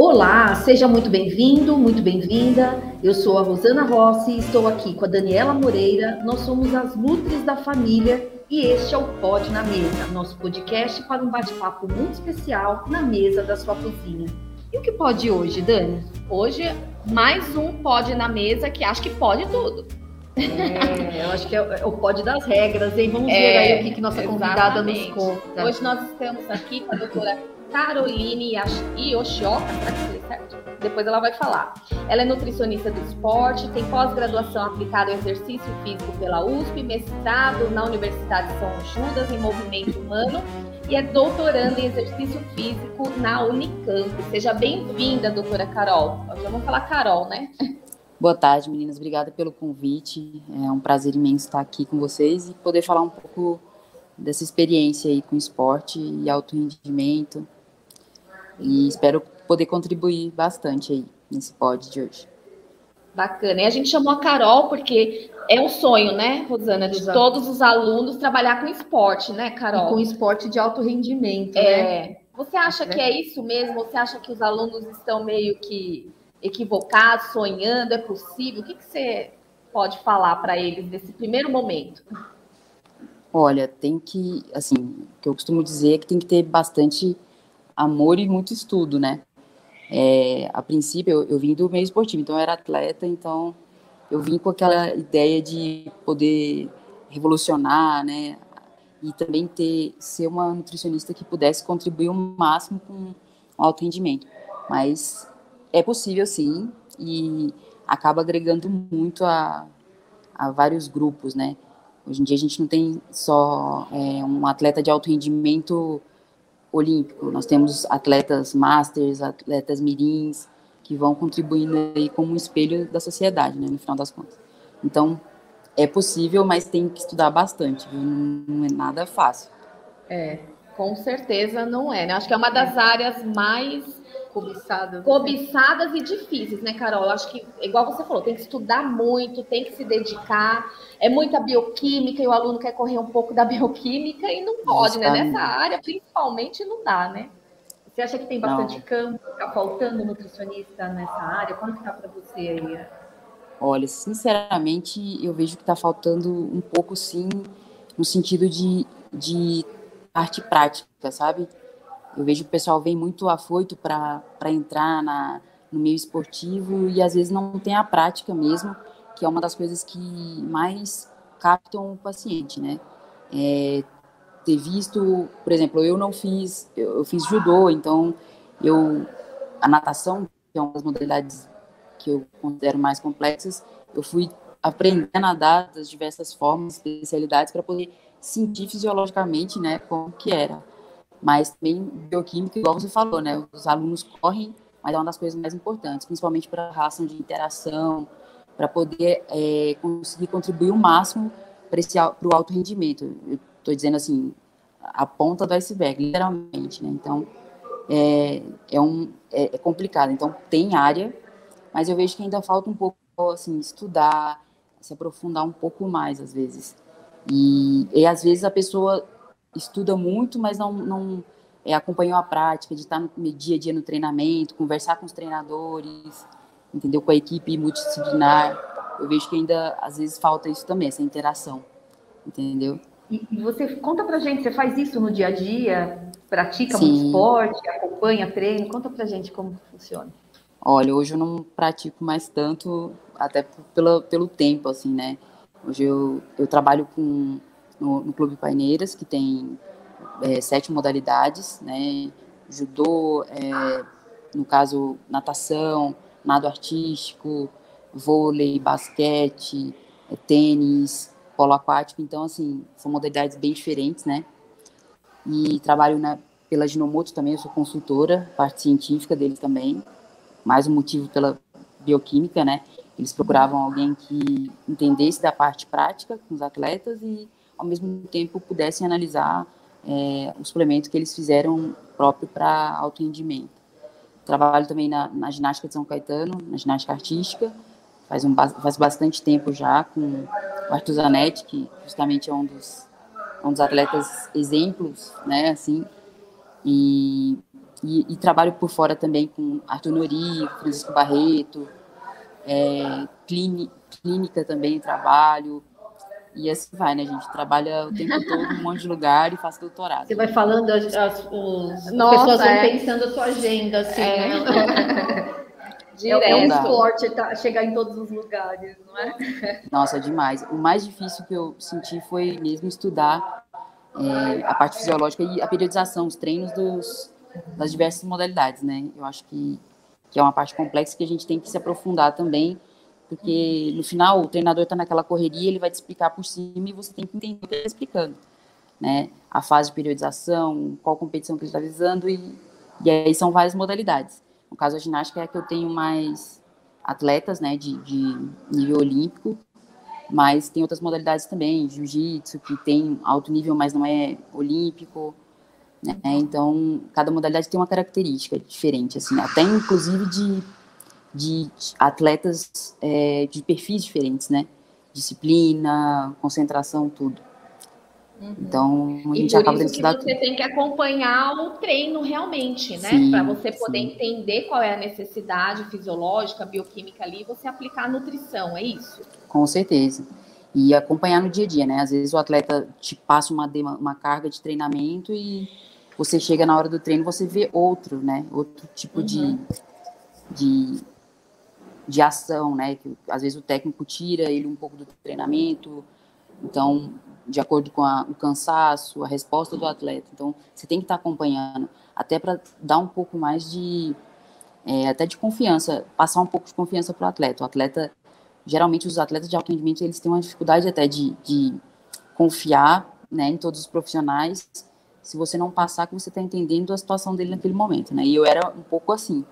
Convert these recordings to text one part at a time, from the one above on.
Olá, seja muito bem-vindo, muito bem-vinda. Eu sou a Rosana Rossi e estou aqui com a Daniela Moreira. Nós somos as Nutres da Família e este é o Pod na Mesa, nosso podcast para um bate-papo muito especial na mesa da sua cozinha. E o que pode hoje, Dani? Hoje, mais um Pod na Mesa que acho que pode tudo. É, eu acho que é, o pode das regras, hein? Vamos é, ver aí o que, que nossa convidada nos conta. Hoje nós estamos aqui com a doutora Caroline Yoshioka, será que falei certo? Depois ela vai falar. Ela é nutricionista do esporte, tem pós-graduação aplicada ao exercício físico pela USP, mestrado na Universidade de São Judas em movimento humano e é doutoranda em exercício físico na Unicamp. Seja bem-vinda, doutora Carol. Já vamos falar Carol, né? Boa tarde, meninas. Obrigada pelo convite. É um prazer imenso estar aqui com vocês e poder falar um pouco dessa experiência aí com esporte e alto rendimento e espero poder contribuir bastante aí nesse pod de hoje. Bacana. E a gente chamou a Carol porque é um sonho, né, Rosana, de Exato. todos os alunos trabalhar com esporte, né, Carol? E com esporte de alto rendimento, é. né? Você acha que é isso mesmo? Você acha que os alunos estão meio que equivocados, sonhando? É possível? O que, que você pode falar para eles nesse primeiro momento? Olha, tem que, assim, o que eu costumo dizer é que tem que ter bastante amor e muito estudo, né? É, a princípio, eu, eu vim do meio esportivo, então eu era atleta, então eu vim com aquela ideia de poder revolucionar, né? E também ter ser uma nutricionista que pudesse contribuir o máximo com alto rendimento. Mas é possível, sim, e acaba agregando muito a, a vários grupos, né? Hoje em dia a gente não tem só é, um atleta de alto rendimento olímpico. Nós temos atletas masters, atletas mirins, que vão contribuindo aí como um espelho da sociedade, né, no final das contas. Então, é possível, mas tem que estudar bastante, viu? Não, não é nada fácil. É, com certeza não é, né? Acho que é uma das é. áreas mais cobiçadas, cobiçadas e difíceis, né, Carol? Acho que, igual você falou, tem que estudar muito, tem que se dedicar. É muita bioquímica e o aluno quer correr um pouco da bioquímica e não pode, né? Nessa área, principalmente, não dá, né? Você acha que tem bastante não. campo? Está faltando nutricionista nessa área? Como está para você aí? Olha, sinceramente, eu vejo que está faltando um pouco, sim, no sentido de, de arte prática, sabe? Eu vejo o pessoal vem muito afoito para entrar na, no meio esportivo e às vezes não tem a prática mesmo, que é uma das coisas que mais captam o paciente, né? É, ter visto, por exemplo, eu não fiz, eu, eu fiz judô, então eu a natação, que é uma das modalidades que eu considero mais complexas, eu fui aprender a nadar das diversas formas, especialidades para poder sentir fisiologicamente, né, como que era mas também bioquímica, igual você falou, né? Os alunos correm, mas é uma das coisas mais importantes, principalmente para a relação de interação, para poder é, conseguir contribuir o máximo para o alto rendimento. Estou dizendo assim, a ponta do iceberg, literalmente, né? Então, é, é, um, é, é complicado. Então, tem área, mas eu vejo que ainda falta um pouco, assim, estudar, se aprofundar um pouco mais, às vezes. E, e às vezes a pessoa estuda muito, mas não, não é, acompanhou a prática, de estar no dia a dia no treinamento, conversar com os treinadores, entendeu? Com a equipe multidisciplinar. Eu vejo que ainda, às vezes, falta isso também, essa interação, entendeu? E, você conta pra gente, você faz isso no dia a dia? Pratica Sim. muito esporte, acompanha treino? Conta pra gente como funciona. Olha, hoje eu não pratico mais tanto, até pelo, pelo tempo, assim, né? Hoje eu, eu trabalho com no, no Clube Paineiras, que tem é, sete modalidades, né? Judô, é, no caso, natação, nado artístico, vôlei, basquete, é, tênis, polo aquático. Então, assim, são modalidades bem diferentes, né? E trabalho na, pela Ginomoto também, eu sou consultora, parte científica deles também. Mais um motivo pela bioquímica, né? Eles procuravam alguém que entendesse da parte prática com os atletas e ao mesmo tempo pudessem analisar é, o suplemento que eles fizeram próprio para alto rendimento. Trabalho também na, na, ginástica de São Caetano, na ginástica artística, faz, um, faz bastante tempo já com o Arthur Zanetti, que justamente é um dos, um dos atletas exemplos, né, assim, e e, e, trabalho por fora também com Arthur Nori, Francisco Barreto, é, clínica também trabalho, e assim vai, né, gente? Trabalha o tempo todo em um monte de lugar e faz doutorado. Você vai falando, as, as, os, Nossa, as pessoas vão é. pensando a sua agenda, assim, é. né? Direto. É um esporte tá, chegar em todos os lugares, não é? Nossa, demais. O mais difícil que eu senti foi mesmo estudar é, a parte fisiológica e a periodização, os treinos dos, das diversas modalidades, né? Eu acho que, que é uma parte complexa que a gente tem que se aprofundar também, porque no final o treinador está naquela correria, ele vai te explicar por cima e você tem que entender o que ele está explicando, né? A fase de periodização, qual competição que ele está visando e, e aí são várias modalidades. No caso, a ginástica é a que eu tenho mais atletas, né, de, de nível olímpico, mas tem outras modalidades também, jiu-jitsu, que tem alto nível, mas não é olímpico, né? Então, cada modalidade tem uma característica diferente, assim, até inclusive de, de atletas é, de perfis diferentes, né? Disciplina, concentração, tudo. Uhum. Então, a gente acaba tendo que Você tem que acompanhar o treino realmente, né? Para você poder sim. entender qual é a necessidade fisiológica, bioquímica ali, você aplicar a nutrição, é isso? Com certeza. E acompanhar no dia a dia, né? Às vezes o atleta te passa uma, uma carga de treinamento e você chega na hora do treino, você vê outro, né? Outro tipo uhum. de, de, de ação, né? Que às vezes o técnico tira ele um pouco do treinamento. Então, de acordo com a, o cansaço, a resposta do atleta. Então, você tem que estar acompanhando, até para dar um pouco mais de, é, até de confiança, passar um pouco de confiança para o atleta. O atleta, geralmente os atletas de alto rendimento, eles têm uma dificuldade até de, de confiar né, em todos os profissionais, se você não passar que você está entendendo a situação dele naquele momento, né? E eu era um pouco assim,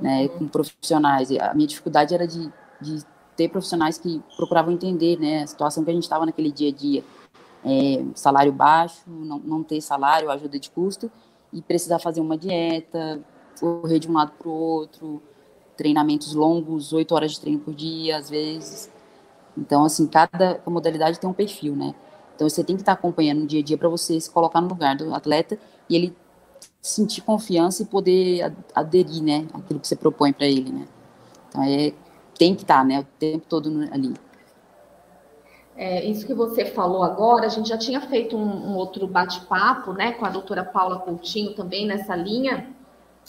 né, com profissionais. A minha dificuldade era de, de ter profissionais que procuravam entender né, a situação que a gente estava naquele dia a dia. É, salário baixo, não, não ter salário, ajuda de custo, e precisar fazer uma dieta, correr de um lado para o outro, treinamentos longos, oito horas de treino por dia, às vezes. Então, assim, cada modalidade tem um perfil, né? Então, você tem que estar acompanhando no dia a dia para você se colocar no lugar do atleta e ele sentir confiança e poder aderir, né, aquilo que você propõe para ele, né? Então, é tem que estar, né, o tempo todo ali. É, isso que você falou agora, a gente já tinha feito um, um outro bate-papo, né, com a doutora Paula Coutinho também nessa linha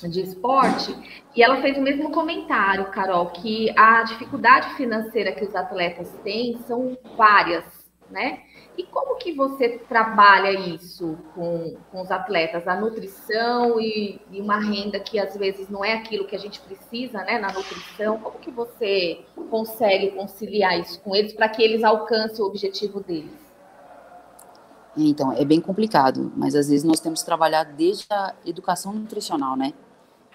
de esporte, e ela fez o mesmo comentário, Carol, que a dificuldade financeira que os atletas têm são várias, né? E como que você trabalha isso com, com os atletas? A nutrição e, e, uma renda que às vezes não é aquilo que a gente precisa, né, na nutrição. Como que você consegue conciliar isso com eles para que eles alcancem o objetivo deles? Então, é bem complicado, mas às vezes nós temos que trabalhar desde a educação nutricional, né?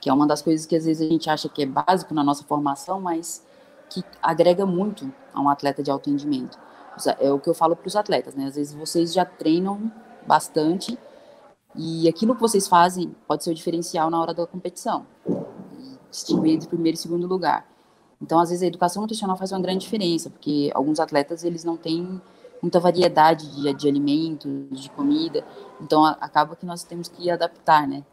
Que é uma das coisas que às vezes a gente acha que é básico na nossa formação, mas que agrega muito a um atleta de alto rendimento é o que eu falo para os atletas, né? Às vezes vocês já treinam bastante e aquilo que vocês fazem pode ser o diferencial na hora da competição, distinguir entre primeiro e segundo lugar. Então, às vezes a educação nutricional faz uma grande diferença, porque alguns atletas eles não têm muita variedade de, de alimentos, de comida, então acaba que nós temos que adaptar, né?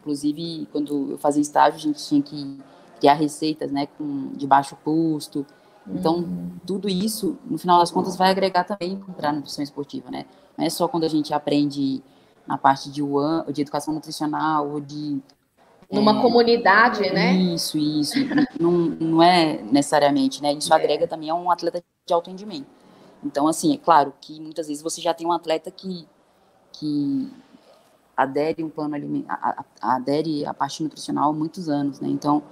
Inclusive, quando eu fazia estágio, a gente tinha que criar receitas, né, com, de baixo custo, então, uhum. tudo isso, no final das contas, vai agregar também para a nutrição esportiva, né? Não é só quando a gente aprende na parte de, UAN, de educação nutricional ou de... Numa é, comunidade, né? Isso, isso. não, não é necessariamente, né? Isso é. agrega também a um atleta de alto rendimento. Então, assim, é claro que muitas vezes você já tem um atleta que, que adere um plano alimentar, adere a parte nutricional há muitos anos, né? Então,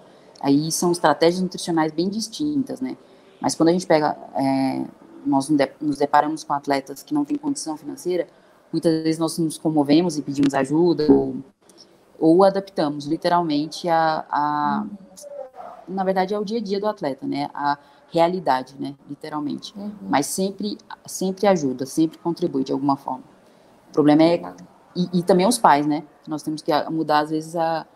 aí são estratégias nutricionais bem distintas, né? Mas quando a gente pega, é, nós nos deparamos com atletas que não têm condição financeira, muitas vezes nós nos comovemos e pedimos ajuda ou, ou adaptamos literalmente a, a, na verdade, é o dia a dia do atleta, né? A realidade, né? Literalmente. Uhum. Mas sempre, sempre ajuda, sempre contribui de alguma forma. O problema é e, e também os pais, né? Nós temos que mudar às vezes a,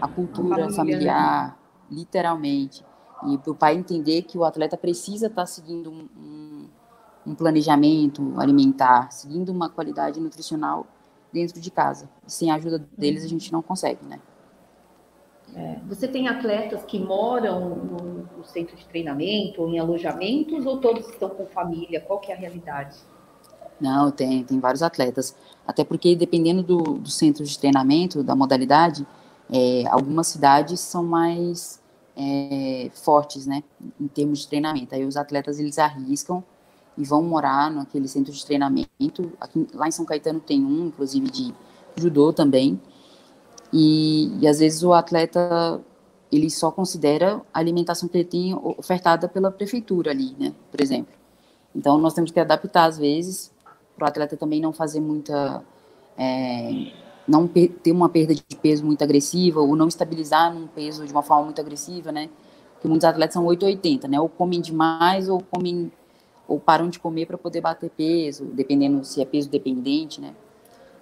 a cultura familiar, né? literalmente e para o pai entender que o atleta precisa estar tá seguindo um, um, planejamento alimentar, seguindo uma qualidade nutricional dentro de casa. Sem a ajuda deles, a gente não consegue, né? É, você tem atletas que moram no, no, centro de treinamento ou em alojamentos ou todos estão com família? Qual que é a realidade? Não, tem, tem vários atletas. Até porque dependendo do, do centro de treinamento, da modalidade, é, algumas cidades são mais é, fortes, né, em termos de treinamento. Aí os atletas eles arriscam e vão morar naquele centro de treinamento. Aqui, lá em São Caetano tem um, inclusive de judô também. E, e às vezes o atleta ele só considera a alimentação que ele tem ofertada pela prefeitura ali, né, por exemplo. Então nós temos que adaptar às vezes para o atleta também não fazer muita é, não ter uma perda de peso muito agressiva ou não estabilizar num peso de uma forma muito agressiva, né? Porque muitos atletas são 880, né? Ou comem demais ou comem ou param de comer para poder bater peso, dependendo se é peso dependente, né?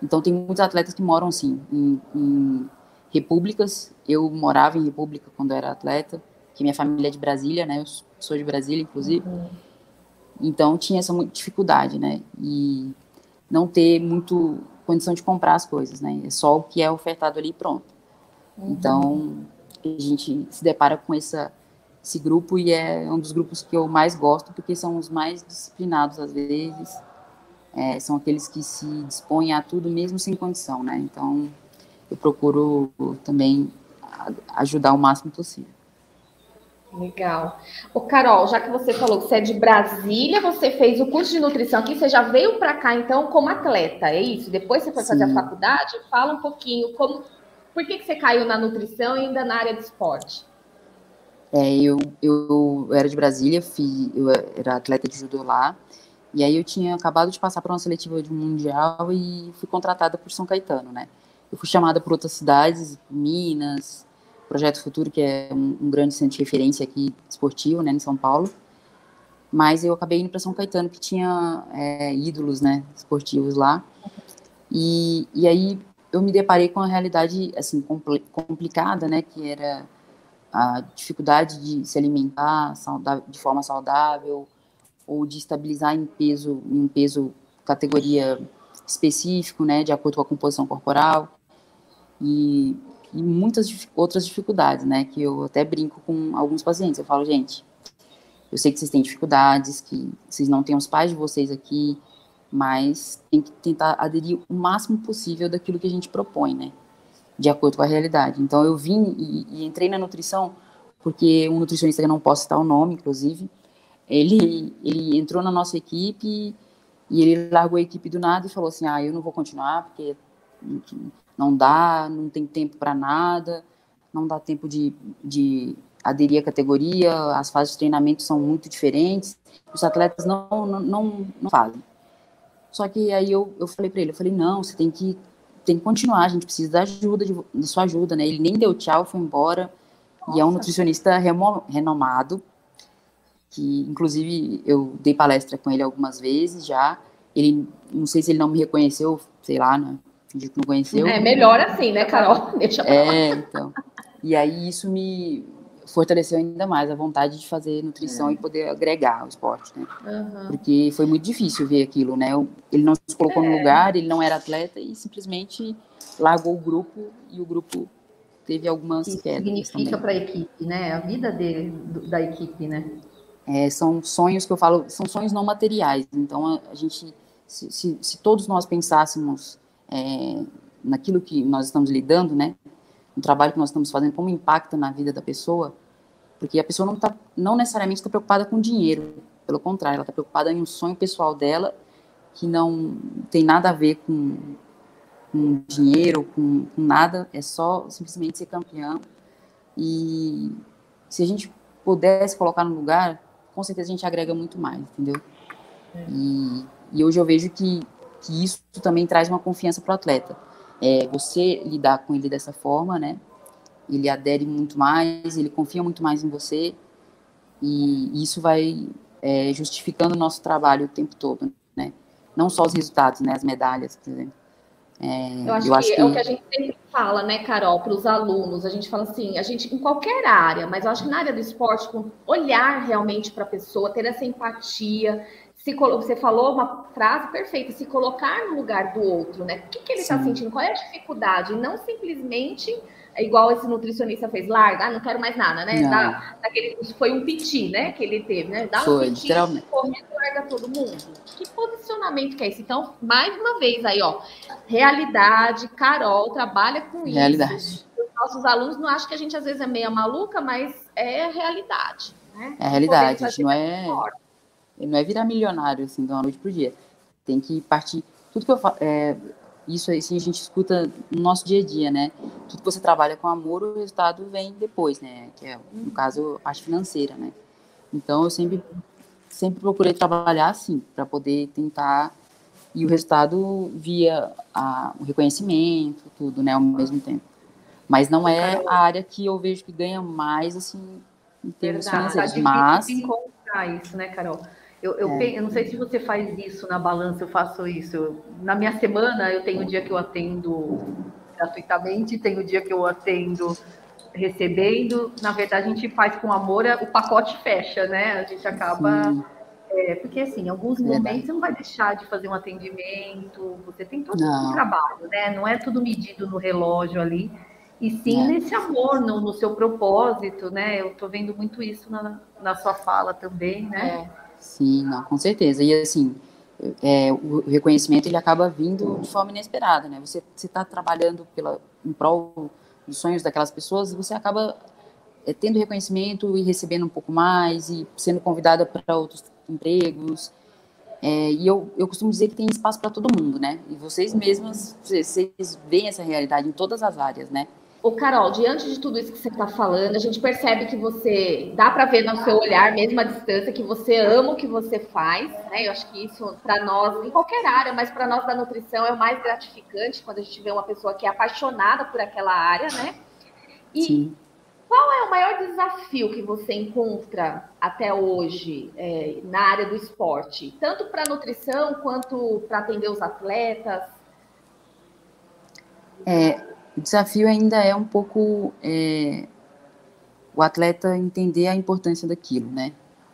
Então tem muitos atletas que moram assim em, em repúblicas. Eu morava em república quando era atleta, que minha família é de Brasília, né? Eu sou de Brasília, inclusive. Uhum. Então tinha essa dificuldade, né? E não ter muito condição de comprar as coisas, né? É só o que é ofertado ali e pronto. Uhum. Então, a gente se depara com essa, esse grupo e é um dos grupos que eu mais gosto, porque são os mais disciplinados às vezes, é, são aqueles que se dispõem a tudo mesmo sem condição, né? Então, eu procuro também ajudar o máximo possível. Legal. O Carol, já que você falou que você é de Brasília, você fez o curso de nutrição aqui, você já veio para cá então como atleta, é isso? Depois você foi Sim. fazer a faculdade? Fala um pouquinho como, por que, que você caiu na nutrição e ainda na área de esporte? É, eu, eu era de Brasília, fui, eu era atleta de judô lá, e aí eu tinha acabado de passar por uma seletiva de mundial e fui contratada por São Caetano, né? Eu fui chamada por outras cidades, Minas, Projeto Futuro, que é um, um grande centro de referência aqui esportivo, né, em São Paulo. Mas eu acabei indo para São Caetano, que tinha é, ídolos, né, esportivos lá. E, e aí eu me deparei com a realidade, assim, compl complicada, né, que era a dificuldade de se alimentar de forma saudável ou de estabilizar em peso, em um peso categoria específico, né, de acordo com a composição corporal. E e muitas outras dificuldades, né? Que eu até brinco com alguns pacientes. Eu falo, gente, eu sei que vocês têm dificuldades, que vocês não têm os pais de vocês aqui, mas tem que tentar aderir o máximo possível daquilo que a gente propõe, né? De acordo com a realidade. Então, eu vim e, e entrei na nutrição porque um nutricionista que eu não posso citar o nome, inclusive, ele, ele entrou na nossa equipe e ele largou a equipe do nada e falou assim: ah, eu não vou continuar porque não dá, não tem tempo para nada, não dá tempo de, de aderir à categoria, as fases de treinamento são muito diferentes, os atletas não, não, não, não fazem. Só que aí eu, eu falei para ele, eu falei, não, você tem que, tem que continuar, a gente precisa da ajuda, de, da sua ajuda, né? Ele nem deu tchau, foi embora, Nossa. e é um nutricionista remo, renomado, que inclusive eu dei palestra com ele algumas vezes já, ele, não sei se ele não me reconheceu, sei lá, né? Fingiu que não conheceu. É melhor assim, né, Carol? Deixa pra É, então. E aí isso me fortaleceu ainda mais a vontade de fazer nutrição é. e poder agregar o esporte, né? Uhum. Porque foi muito difícil ver aquilo, né? Ele não se colocou é. no lugar, ele não era atleta e simplesmente largou o grupo e o grupo teve algumas que quedas. Significa para a equipe, né? A vida dele, da equipe, né? É, são sonhos que eu falo, são sonhos não materiais. Então a, a gente, se, se, se todos nós pensássemos é, naquilo que nós estamos lidando, né? No trabalho que nós estamos fazendo, como impacta na vida da pessoa, porque a pessoa não tá, não necessariamente está preocupada com dinheiro, pelo contrário, ela está preocupada em um sonho pessoal dela que não tem nada a ver com, com dinheiro, com, com nada, é só simplesmente ser campeão. E se a gente pudesse colocar no lugar, com certeza a gente agrega muito mais, entendeu? É. E, e hoje eu vejo que que isso também traz uma confiança para o atleta. É, você lidar com ele dessa forma, né? Ele adere muito mais, ele confia muito mais em você e isso vai é, justificando o nosso trabalho o tempo todo, né? Não só os resultados, né? As medalhas, por exemplo. É, eu, acho, eu acho que, que, é o que a gente sempre fala, né, Carol, para os alunos. A gente fala assim, a gente em qualquer área, mas eu acho que na área do esporte, olhar realmente para a pessoa, ter essa empatia, se você falou uma frase perfeita, se colocar no lugar do outro, né? O que, que ele está sentindo? Qual é a dificuldade? Não simplesmente é igual esse nutricionista fez, larga, ah, não quero mais nada, né? Dá, daquele, foi um piti, né? Que ele teve, né? Dá foi, um piti, correndo, larga todo mundo. Que posicionamento que é esse? Então, mais uma vez aí, ó, realidade, Carol trabalha com realidade. isso. Os nossos alunos não acham que a gente às vezes é meia maluca, mas é realidade. Né? É realidade, a gente não é. Forte não é virar milionário, assim, de uma noite pro dia. Tem que partir. Tudo que eu falo. É, isso assim, a gente escuta no nosso dia a dia, né? Tudo que você trabalha com amor, o resultado vem depois, né? Que é, no caso, a parte financeira, né? Então, eu sempre, sempre procurei trabalhar assim, para poder tentar. E o resultado via a, o reconhecimento, tudo, né? Ao mesmo tempo. Mas não é a área que eu vejo que ganha mais, assim, em termos Verdade, financeiros. Tá mas. encontrar isso, né, Carol? Eu, eu, é. eu, não sei se você faz isso na balança, eu faço isso. Na minha semana, eu tenho o dia que eu atendo gratuitamente, tem o dia que eu atendo recebendo. Na verdade, a gente faz com amor, o pacote fecha, né? A gente acaba. É, porque, assim, em alguns momentos você não vai deixar de fazer um atendimento, você tem todo o trabalho, né? Não é tudo medido no relógio ali, e sim é. nesse amor, no, no, seu propósito, né? Eu tô vendo muito isso na, na sua fala também, né? É. Sim, não, com certeza. E assim, é, o reconhecimento ele acaba vindo de forma inesperada, né? Você está trabalhando pela, em prol dos sonhos daquelas pessoas e você acaba é, tendo reconhecimento e recebendo um pouco mais e sendo convidada para outros empregos. É, e eu, eu costumo dizer que tem espaço para todo mundo, né? E vocês mesmas, vocês veem essa realidade em todas as áreas, né? Ô, Carol, diante de tudo isso que você está falando, a gente percebe que você dá para ver no seu olhar, mesmo à distância, que você ama o que você faz, né? Eu acho que isso, para nós, em qualquer área, mas para nós da nutrição, é o mais gratificante quando a gente vê uma pessoa que é apaixonada por aquela área, né? E Sim. qual é o maior desafio que você encontra até hoje é, na área do esporte, tanto para nutrição quanto para atender os atletas? É, o desafio ainda é um pouco é, o atleta entender a importância daquilo, né?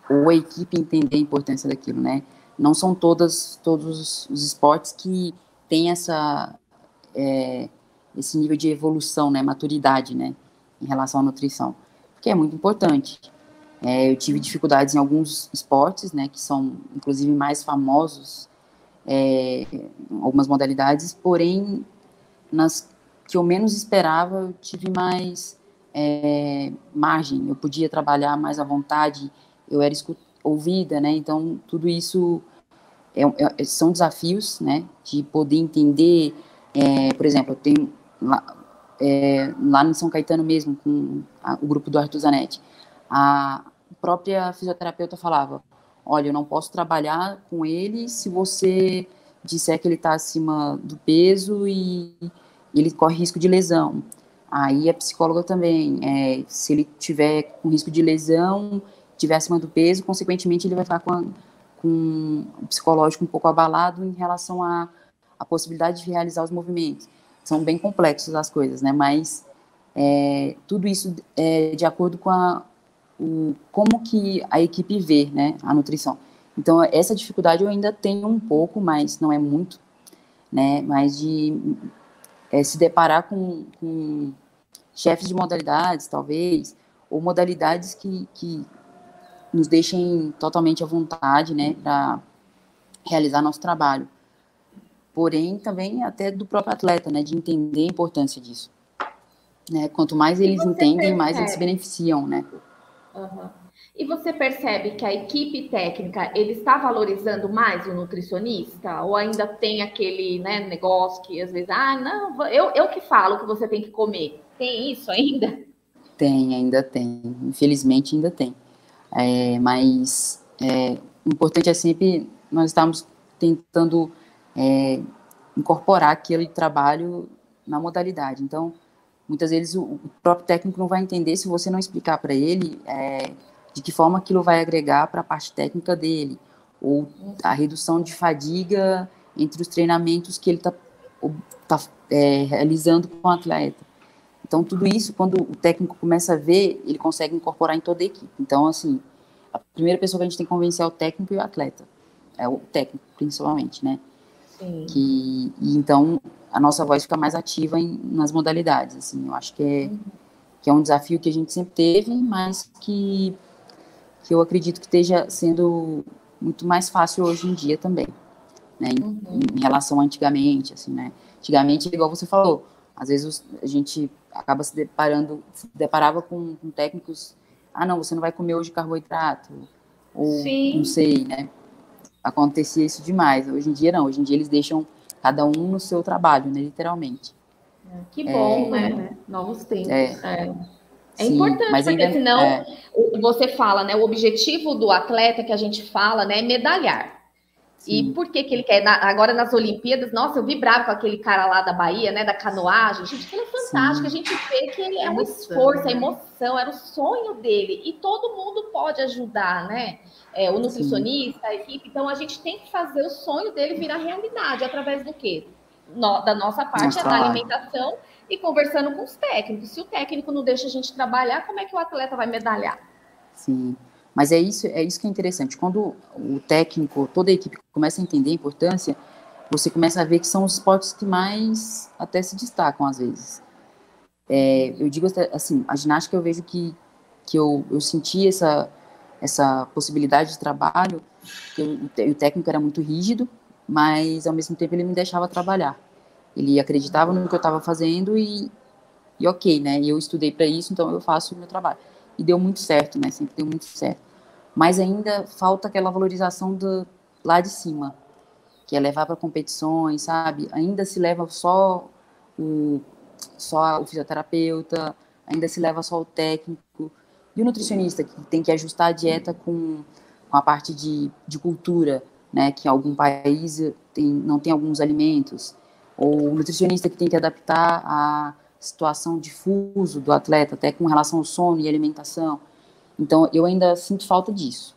Ou a equipe entender a importância daquilo, né? Não são todas, todos os esportes que têm essa, é, esse nível de evolução, né? Maturidade, né? Em relação à nutrição. Porque é muito importante. É, eu tive dificuldades em alguns esportes, né? Que são, inclusive, mais famosos, é, algumas modalidades, porém, nas que eu menos esperava, eu tive mais é, margem, eu podia trabalhar mais à vontade, eu era ouvida, né? Então, tudo isso é, é, são desafios, né? De poder entender, é, por exemplo, eu tenho lá, é, lá no São Caetano mesmo, com a, o grupo do Arthur Zanetti, a própria fisioterapeuta falava, olha, eu não posso trabalhar com ele se você disser que ele está acima do peso e ele corre risco de lesão. Aí a psicóloga também, é, se ele tiver com risco de lesão, tiver acima do peso, consequentemente ele vai ficar com, a, com o psicológico um pouco abalado em relação à, à possibilidade de realizar os movimentos. São bem complexas as coisas, né? Mas é, tudo isso é de acordo com a, o, como que a equipe vê, né, a nutrição. Então essa dificuldade eu ainda tenho um pouco, mas não é muito, né? Mas de é, se deparar com, com, chefes de modalidades, talvez, ou modalidades que, que nos deixem totalmente à vontade, né, para realizar nosso trabalho. Porém, também até do próprio atleta, né, de entender a importância disso. Né, quanto mais eles entendem, mais eles se beneficiam, né. Uhum. E você percebe que a equipe técnica ele está valorizando mais o nutricionista? Ou ainda tem aquele né, negócio que às vezes, ah, não, eu, eu que falo que você tem que comer. Tem isso ainda? Tem, ainda tem. Infelizmente ainda tem. É, mas é, o importante é sempre nós estamos tentando é, incorporar aquele trabalho na modalidade. Então, muitas vezes o, próprio técnico não vai entender se você não explicar para ele é, de que forma aquilo vai agregar para a parte técnica dele, ou a redução de fadiga entre os treinamentos que ele está tá, é, realizando com o atleta. Então, tudo isso, quando o técnico começa a ver, ele consegue incorporar em toda a equipe. Então, assim, a primeira pessoa que a gente tem que convencer é o técnico e o atleta. é o técnico, principalmente, né? Sim. Que, e então, a nossa voz fica mais ativa em, nas modalidades, assim, eu acho que é, uhum. que é um desafio que a gente sempre teve, mas que, que eu acredito que esteja sendo muito mais fácil hoje em dia também, né, em, uhum. em relação a antigamente, assim, né, antigamente, igual você falou, às vezes a gente acaba se deparando, se deparava com, com técnicos, ah, não, você não vai comer hoje carboidrato, ou Sim. não sei, né, acontecia isso demais. Hoje em dia não, hoje em dia eles deixam cada um no seu trabalho, né, literalmente. Que bom, é, né? Novos tempos. É, é. É Sim, importante, porque ainda, senão é. você fala, né? O objetivo do atleta que a gente fala, né, é medalhar. Sim. E por que, que ele quer? agora nas Olimpíadas, nossa, eu vibrava com aquele cara lá da Bahia, né? Da canoagem. Gente, ele é fantástico. Sim. A gente vê que ele é um esforço, a emoção, era o sonho dele. E todo mundo pode ajudar, né? é, o nutricionista, Sim. a equipe. Então, a gente tem que fazer o sonho dele virar realidade através do quê? No, da nossa parte, nossa. é da alimentação e conversando com os técnicos. Se o técnico não deixa a gente trabalhar, como é que o atleta vai medalhar? Sim. Mas é isso, é isso que é interessante. Quando o técnico, toda a equipe começa a entender a importância, você começa a ver que são os esportes que mais até se destacam às vezes. É, eu digo assim, a ginástica eu vejo que, que eu, eu senti essa, essa possibilidade de trabalho, que o técnico era muito rígido, mas ao mesmo tempo ele me deixava trabalhar. Ele acreditava no que eu estava fazendo e, e ok, né? Eu estudei para isso, então eu faço o meu trabalho. E deu muito certo, né? Sempre deu muito certo. Mas ainda falta aquela valorização do lá de cima, que é levar para competições, sabe? Ainda se leva só o só o fisioterapeuta, ainda se leva só o técnico e o nutricionista, que tem que ajustar a dieta com, com a parte de, de cultura, né, que algum país tem, não tem alguns alimentos, ou o nutricionista que tem que adaptar a situação de fuso do atleta, até com relação ao sono e alimentação. Então, eu ainda sinto falta disso.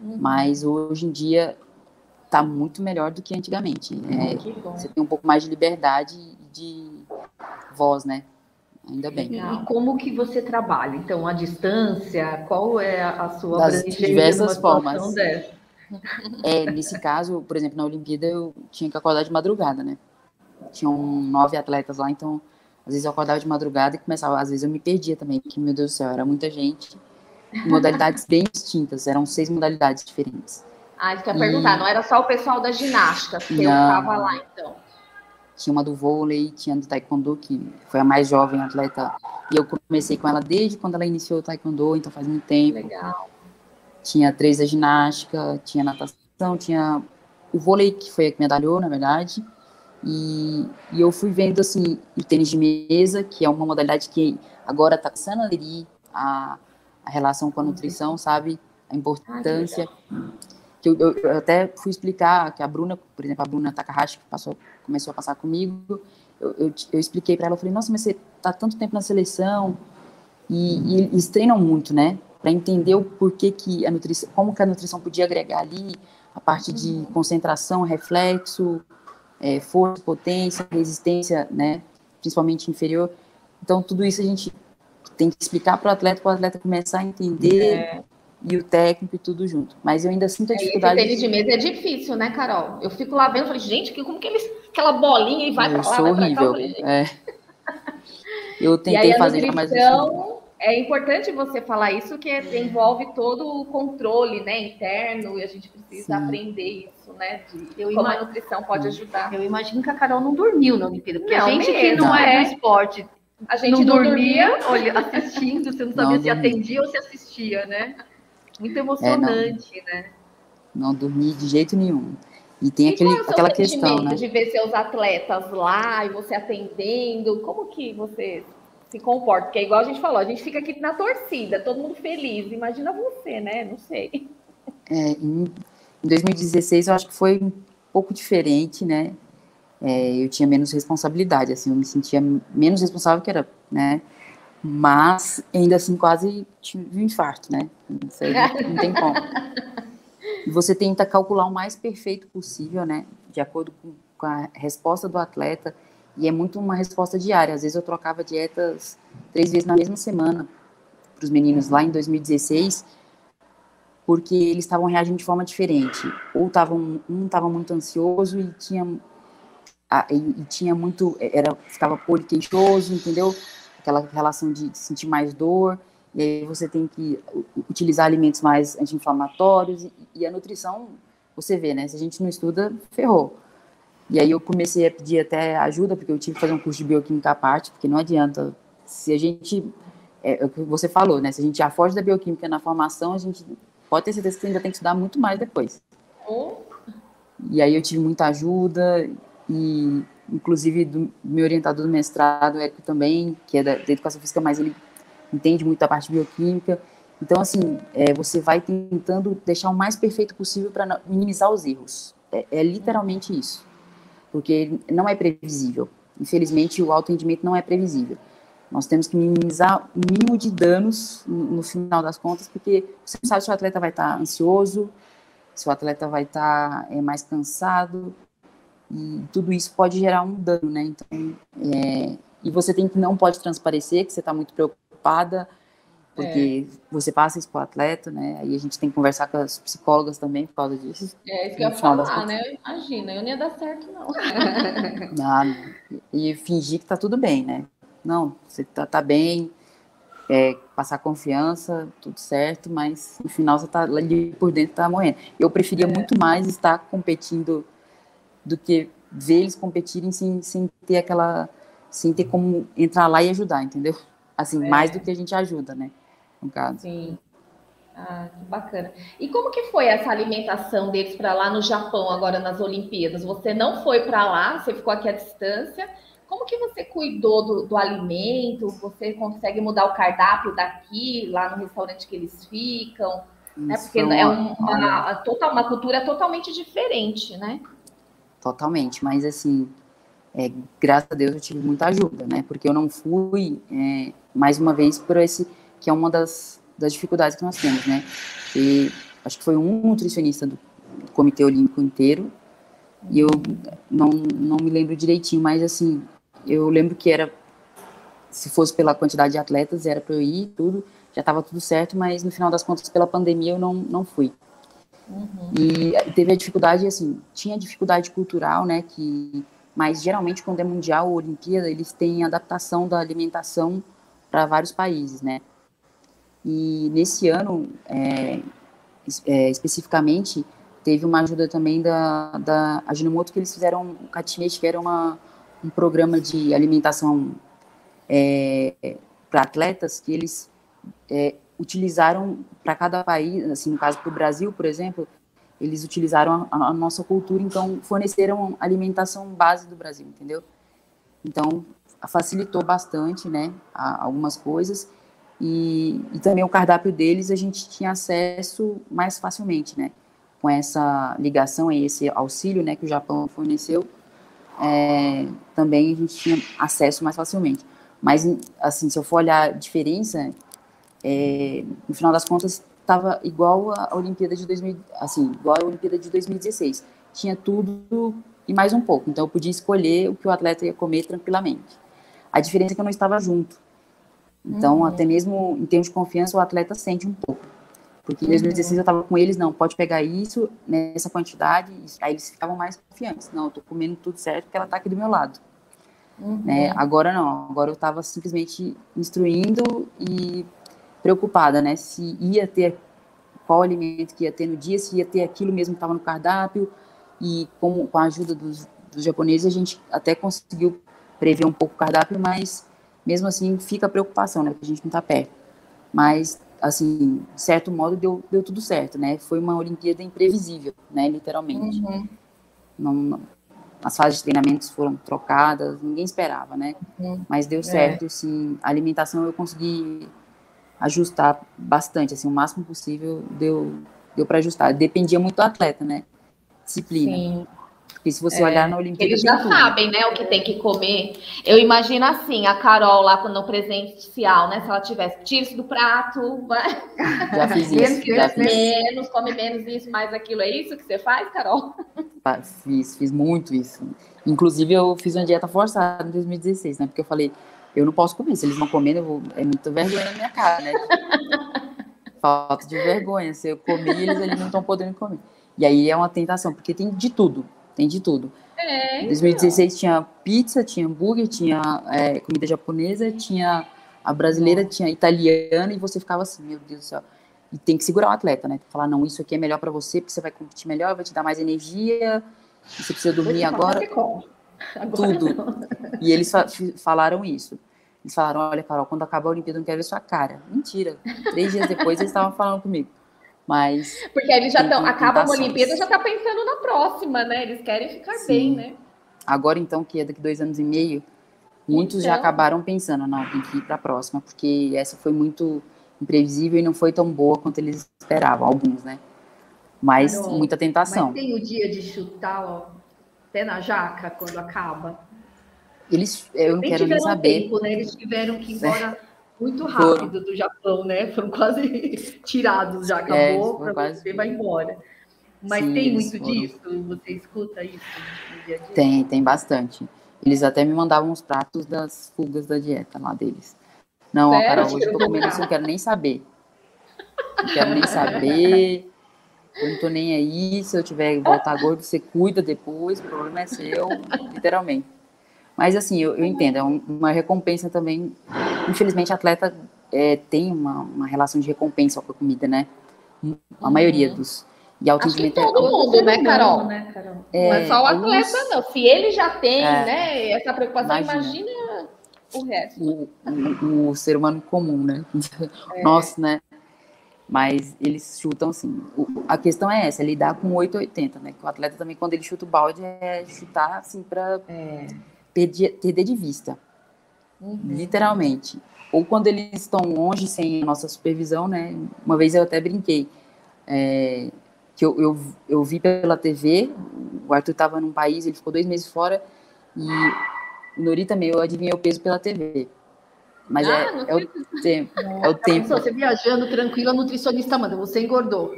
Uhum. Mas hoje em dia está muito melhor do que antigamente. É, você tem um pouco mais de liberdade de voz, né? Ainda bem. E como que você trabalha? Então, a distância, qual é a sua Das diversas formas. Dessa? É, nesse caso, por exemplo, na Olimpíada eu tinha que acordar de madrugada, né? Tinham nove atletas lá, então às vezes eu acordava de madrugada e começava, às vezes eu me perdia também, porque, meu Deus do céu, era muita gente, modalidades bem distintas, eram seis modalidades diferentes. Ah, isso que eu ia perguntar, não era só o pessoal da ginástica, que não, eu estava lá, então. Tinha uma do vôlei, tinha do taekwondo, que foi a mais jovem atleta. E eu comecei com ela desde quando ela iniciou o taekwondo, então faz muito tempo. Legal. Tinha três da ginástica, tinha natação, tinha o vôlei, que foi a que medalhou, na verdade. E, e eu fui vendo, assim, o tênis de mesa, que é uma modalidade que agora está começando a aderir a, a relação com a nutrição, sabe? A importância. Ah, que eu, eu, eu, até fui explicar que a Bruna, por exemplo, a Bruna Takahashi, que passou, começou a passar comigo, eu, eu, eu expliquei para ela, eu falei, nossa, mas você tá tanto tempo na seleção e, e eles treinam muito, né? Para entender o porquê que a nutrição, como que a nutrição podia agregar ali a parte de uhum. concentração, reflexo, é, força, potência, resistência, né? Principalmente inferior. Então tudo isso a gente tem que explicar para o atleta, para o atleta começar a entender é e o técnico e tudo junto. Mas eu ainda sinto a dificuldade. Esse de mesa é difícil, né, Carol? Eu fico lá vendo, falei, gente, como que eles aquela bolinha e vai para lá, sou horrível. Falei, é. Eu tentei fazer mais Então, é importante você falar isso, que envolve todo o controle, né, interno, e a gente precisa Sim. aprender isso, né, de eu como imagino, a nutrição pode ajudar. Eu imagino que a Carol não dormiu na Olimpíada, porque não, a gente mesmo, que não é do esporte, a gente não, não dormia, dormia olha, assistindo, você não sabia não se atendia ou se assistia, né? Muito emocionante, é, não, né? Não dormi de jeito nenhum. E tem e aquele, é aquela questão, né? De ver seus atletas lá e você atendendo, como que você se comporta? Porque é igual a gente falou, a gente fica aqui na torcida, todo mundo feliz. Imagina você, né? Não sei. É, em 2016 eu acho que foi um pouco diferente, né? É, eu tinha menos responsabilidade, assim, eu me sentia menos responsável que era, né? Mas ainda assim quase tive um infarto, né? Não, tem como. Você tenta calcular o mais perfeito possível, né? De acordo com a resposta do atleta. E é muito uma resposta diária. Às vezes eu trocava dietas três vezes na mesma semana para os meninos lá em 2016. porque eles estavam reagindo de forma diferente. Ou tavam, um estava muito ansioso e tinha, e, tinha muito, era, ficava poliqueixoso, entendeu? Aquela relação de sentir mais dor, e aí você tem que utilizar alimentos mais anti-inflamatórios, e, e a nutrição, você vê, né? Se a gente não estuda, ferrou. E aí eu comecei a pedir até ajuda, porque eu tive que fazer um curso de bioquímica à parte, porque não adianta, se a gente, é, é o que você falou, né? Se a gente já foge da bioquímica na formação, a gente pode ter certeza que ainda tem que estudar muito mais depois. Oh. E aí eu tive muita ajuda, e inclusive do meu orientador do mestrado, Érico também, que é da, da educação física, mas ele entende muito a parte bioquímica. Então, assim, é, você vai tentando deixar o mais perfeito possível para minimizar os erros. É, é, literalmente isso. Porque não é previsível. Infelizmente, o alto rendimento não é previsível. Nós temos que minimizar o mínimo de danos no, final das contas, porque você não sabe se o atleta vai estar ansioso, se o atleta vai estar é, mais cansado, e tudo isso pode gerar um dano, né? Então, é, e você tem que não pode transparecer que você está muito preocupada, porque é. você passa isso para o atleta, né? Aí a gente tem que conversar com as psicólogas também por causa disso. É isso que eu ia falar, né? Imagina, eu não ia dar certo, não. não. E fingir que tá tudo bem, né? Não, você tá, tá bem, é, passar confiança, tudo certo, mas no final você tá ali por dentro, tá morrendo. Eu preferia é. muito mais estar competindo do que ver eles competirem sem, sem ter aquela, sem ter como entrar lá e ajudar, entendeu? Assim, é. mais do que a gente ajuda, né? No caso. Sim. Ah, que bacana. E como que foi essa alimentação deles para lá no Japão, agora nas Olimpíadas? Você não foi para lá, você ficou aqui à distância, como que você cuidou do, do, alimento? Você consegue mudar o cardápio daqui, lá no restaurante que eles ficam? Né? Porque é uma, uma, total, uma cultura totalmente diferente, né? Totalmente, mas assim, é, graças a Deus eu tive muita ajuda, né? Porque eu não fui, é, mais uma vez, por esse, que é uma das, das dificuldades que nós temos, né? E acho que foi um nutricionista do Comitê Olímpico inteiro, e eu não, não me lembro direitinho, mas assim, eu lembro que era, se fosse pela quantidade de atletas, era para eu ir, tudo, já estava tudo certo, mas no final das contas, pela pandemia, eu não, não fui. Uhum. E teve a dificuldade, assim, tinha dificuldade cultural, né, que, mas geralmente quando é mundial ou Olimpíada, eles têm adaptação da alimentação para vários países, né. E nesse ano, é, é, especificamente, teve uma ajuda também da, da Ajinomoto, que eles fizeram um catinete, que era uma, um programa de alimentação é, para atletas que eles é, utilizaram para cada país, assim, no caso para o Brasil, por exemplo, eles utilizaram a, a, nossa cultura, então forneceram alimentação base do Brasil, entendeu? Então facilitou bastante, né, algumas coisas e, e também o cardápio deles a gente tinha acesso mais facilmente, né, com essa ligação e esse auxílio, né, que o Japão forneceu é, também a gente tinha acesso mais facilmente. Mas, assim, se eu for olhar a diferença, é, no final das contas, estava igual a Olimpíada de 2000, assim, igual a Olimpíada de 2016. Tinha tudo e mais um pouco. Então, eu podia escolher o que o atleta ia comer tranquilamente. A diferença é que eu não estava junto. Então, uhum. até mesmo em termos de confiança, o atleta sente um pouco. Porque em 2016 uhum. eu estava com eles, não, pode pegar isso nessa quantidade, aí eles ficavam mais confiantes. Não, eu tô comendo tudo certo porque ela está aqui do meu lado. Uhum. Né? Agora não, agora eu estava simplesmente instruindo e preocupada, né? Se ia ter qual alimento que ia ter no dia, se ia ter aquilo mesmo que estava no cardápio. E com, com a ajuda dos, dos japoneses, a gente até conseguiu prever um pouco o cardápio, mas mesmo assim fica a preocupação, né? Porque a gente não está perto. Mas assim, de certo modo, deu, deu tudo certo, né? Foi uma Olimpíada imprevisível, né? Literalmente. Uhum. Não, não, as fases de treinamentos foram trocadas, ninguém esperava, né? Uhum. Mas deu é. certo, é. assim, a alimentação eu consegui ajustar bastante, assim, o máximo possível deu, deu para ajustar. Dependia muito do atleta, né? Disciplina. Sim. Porque se você é, olhar na Olimpíada. Eles já sabem, né, o que tem que comer. Eu imagino assim, a Carol lá no presencial, né? Se ela tivesse, tira isso do prato, vai. Já fiz isso. já fiz. Menos, come menos isso, mais aquilo. É isso que você faz, Carol? Fiz, fiz muito isso. Inclusive, eu fiz uma dieta forçada em 2016, né? Porque eu falei, eu não posso comer. Se eles não comerem, eu vou... é muito vergonha na minha cara, né? falta de vergonha. Se eu comer, eles, eles não estão podendo comer. E aí é uma tentação, porque tem de tudo. Tem de tudo. É, Em 2016 tinha pizza, tinha hambúrguer, tinha é, comida japonesa, tinha a brasileira, tinha a italiana, e você ficava assim, meu Deus do céu. E tem que segurar o atleta, né? Falar, não, isso aqui é melhor para você, porque você vai competir melhor, vai te dar mais energia, você precisa dormir agora. Agora Tudo. não. E eles falaram isso. Eles falaram, olha, Carol, quando acabar a Olimpíada eu não quero ver sua cara. Mentira. Três dias depois eles estavam falando comigo. Mas Porque eles já estão. Acaba a. Olimpíada já tá pensando na próxima, né? Eles querem ficar Sim. bem, né? agora então, que é daqui dois anos e meio, muitos já Então. acabaram pensando, não, tem que ir para a próxima, porque essa foi muito imprevisível e não foi tão boa quanto eles esperavam, alguns, né? Mas muita tentação. Mas tem o dia de chutar ó, pé na jaca quando acaba. Eles, eu não Nem quero nem saber. tempo, né? Eles tiveram que ir embora muito Foram. rápido do Japão, né? Foram quase tirados, já É, acabou, foram para quase- você vai embora. Mas Sim, tem muito foram. disso? Você escuta isso no dia a dia? Tem, tem bastante. Eles até me mandavam os pratos das fugas da dieta lá deles. Não, ó? Carol, hoje eu tô comendo isso, eu não quero nem saber. Não quero nem saber. Eu não tô nem aí. Se eu tiver que voltar gordo, você cuida depois, o problema é seu, literalmente. Mas assim, eu, eu entendo, é um- uma recompensa também. Infelizmente, atleta é, tem uma, uma relação de recompensa com a comida, né? A maioria dos. E Acho que é todo mundo, né, Carol? Né, Carol? não é só o alguns- atleta, não. Se ele já tem, É. né, essa preocupação, Imagina. imagina, o resto. o, o, o ser humano comum, né? É. Nossa, né? Mas eles chutam assim. O- a questão é essa, é lidar com 880, né? Que o atleta também, quando ele chuta o balde, é chutar assim para É. perder, de vista, Uhum. literalmente. Ou quando eles estão longe, sem a nossa supervisão, né? Uma vez eu até brinquei. é, que eu, eu, eu vi pela TV, o Arthur estava num país, ele ficou dois meses fora, e o Nori também, eu adivinhei o peso pela TV. Mas Ah, é, não é o tempo, é o tempo. Você viajando tranquila, a nutricionista manda, você engordou.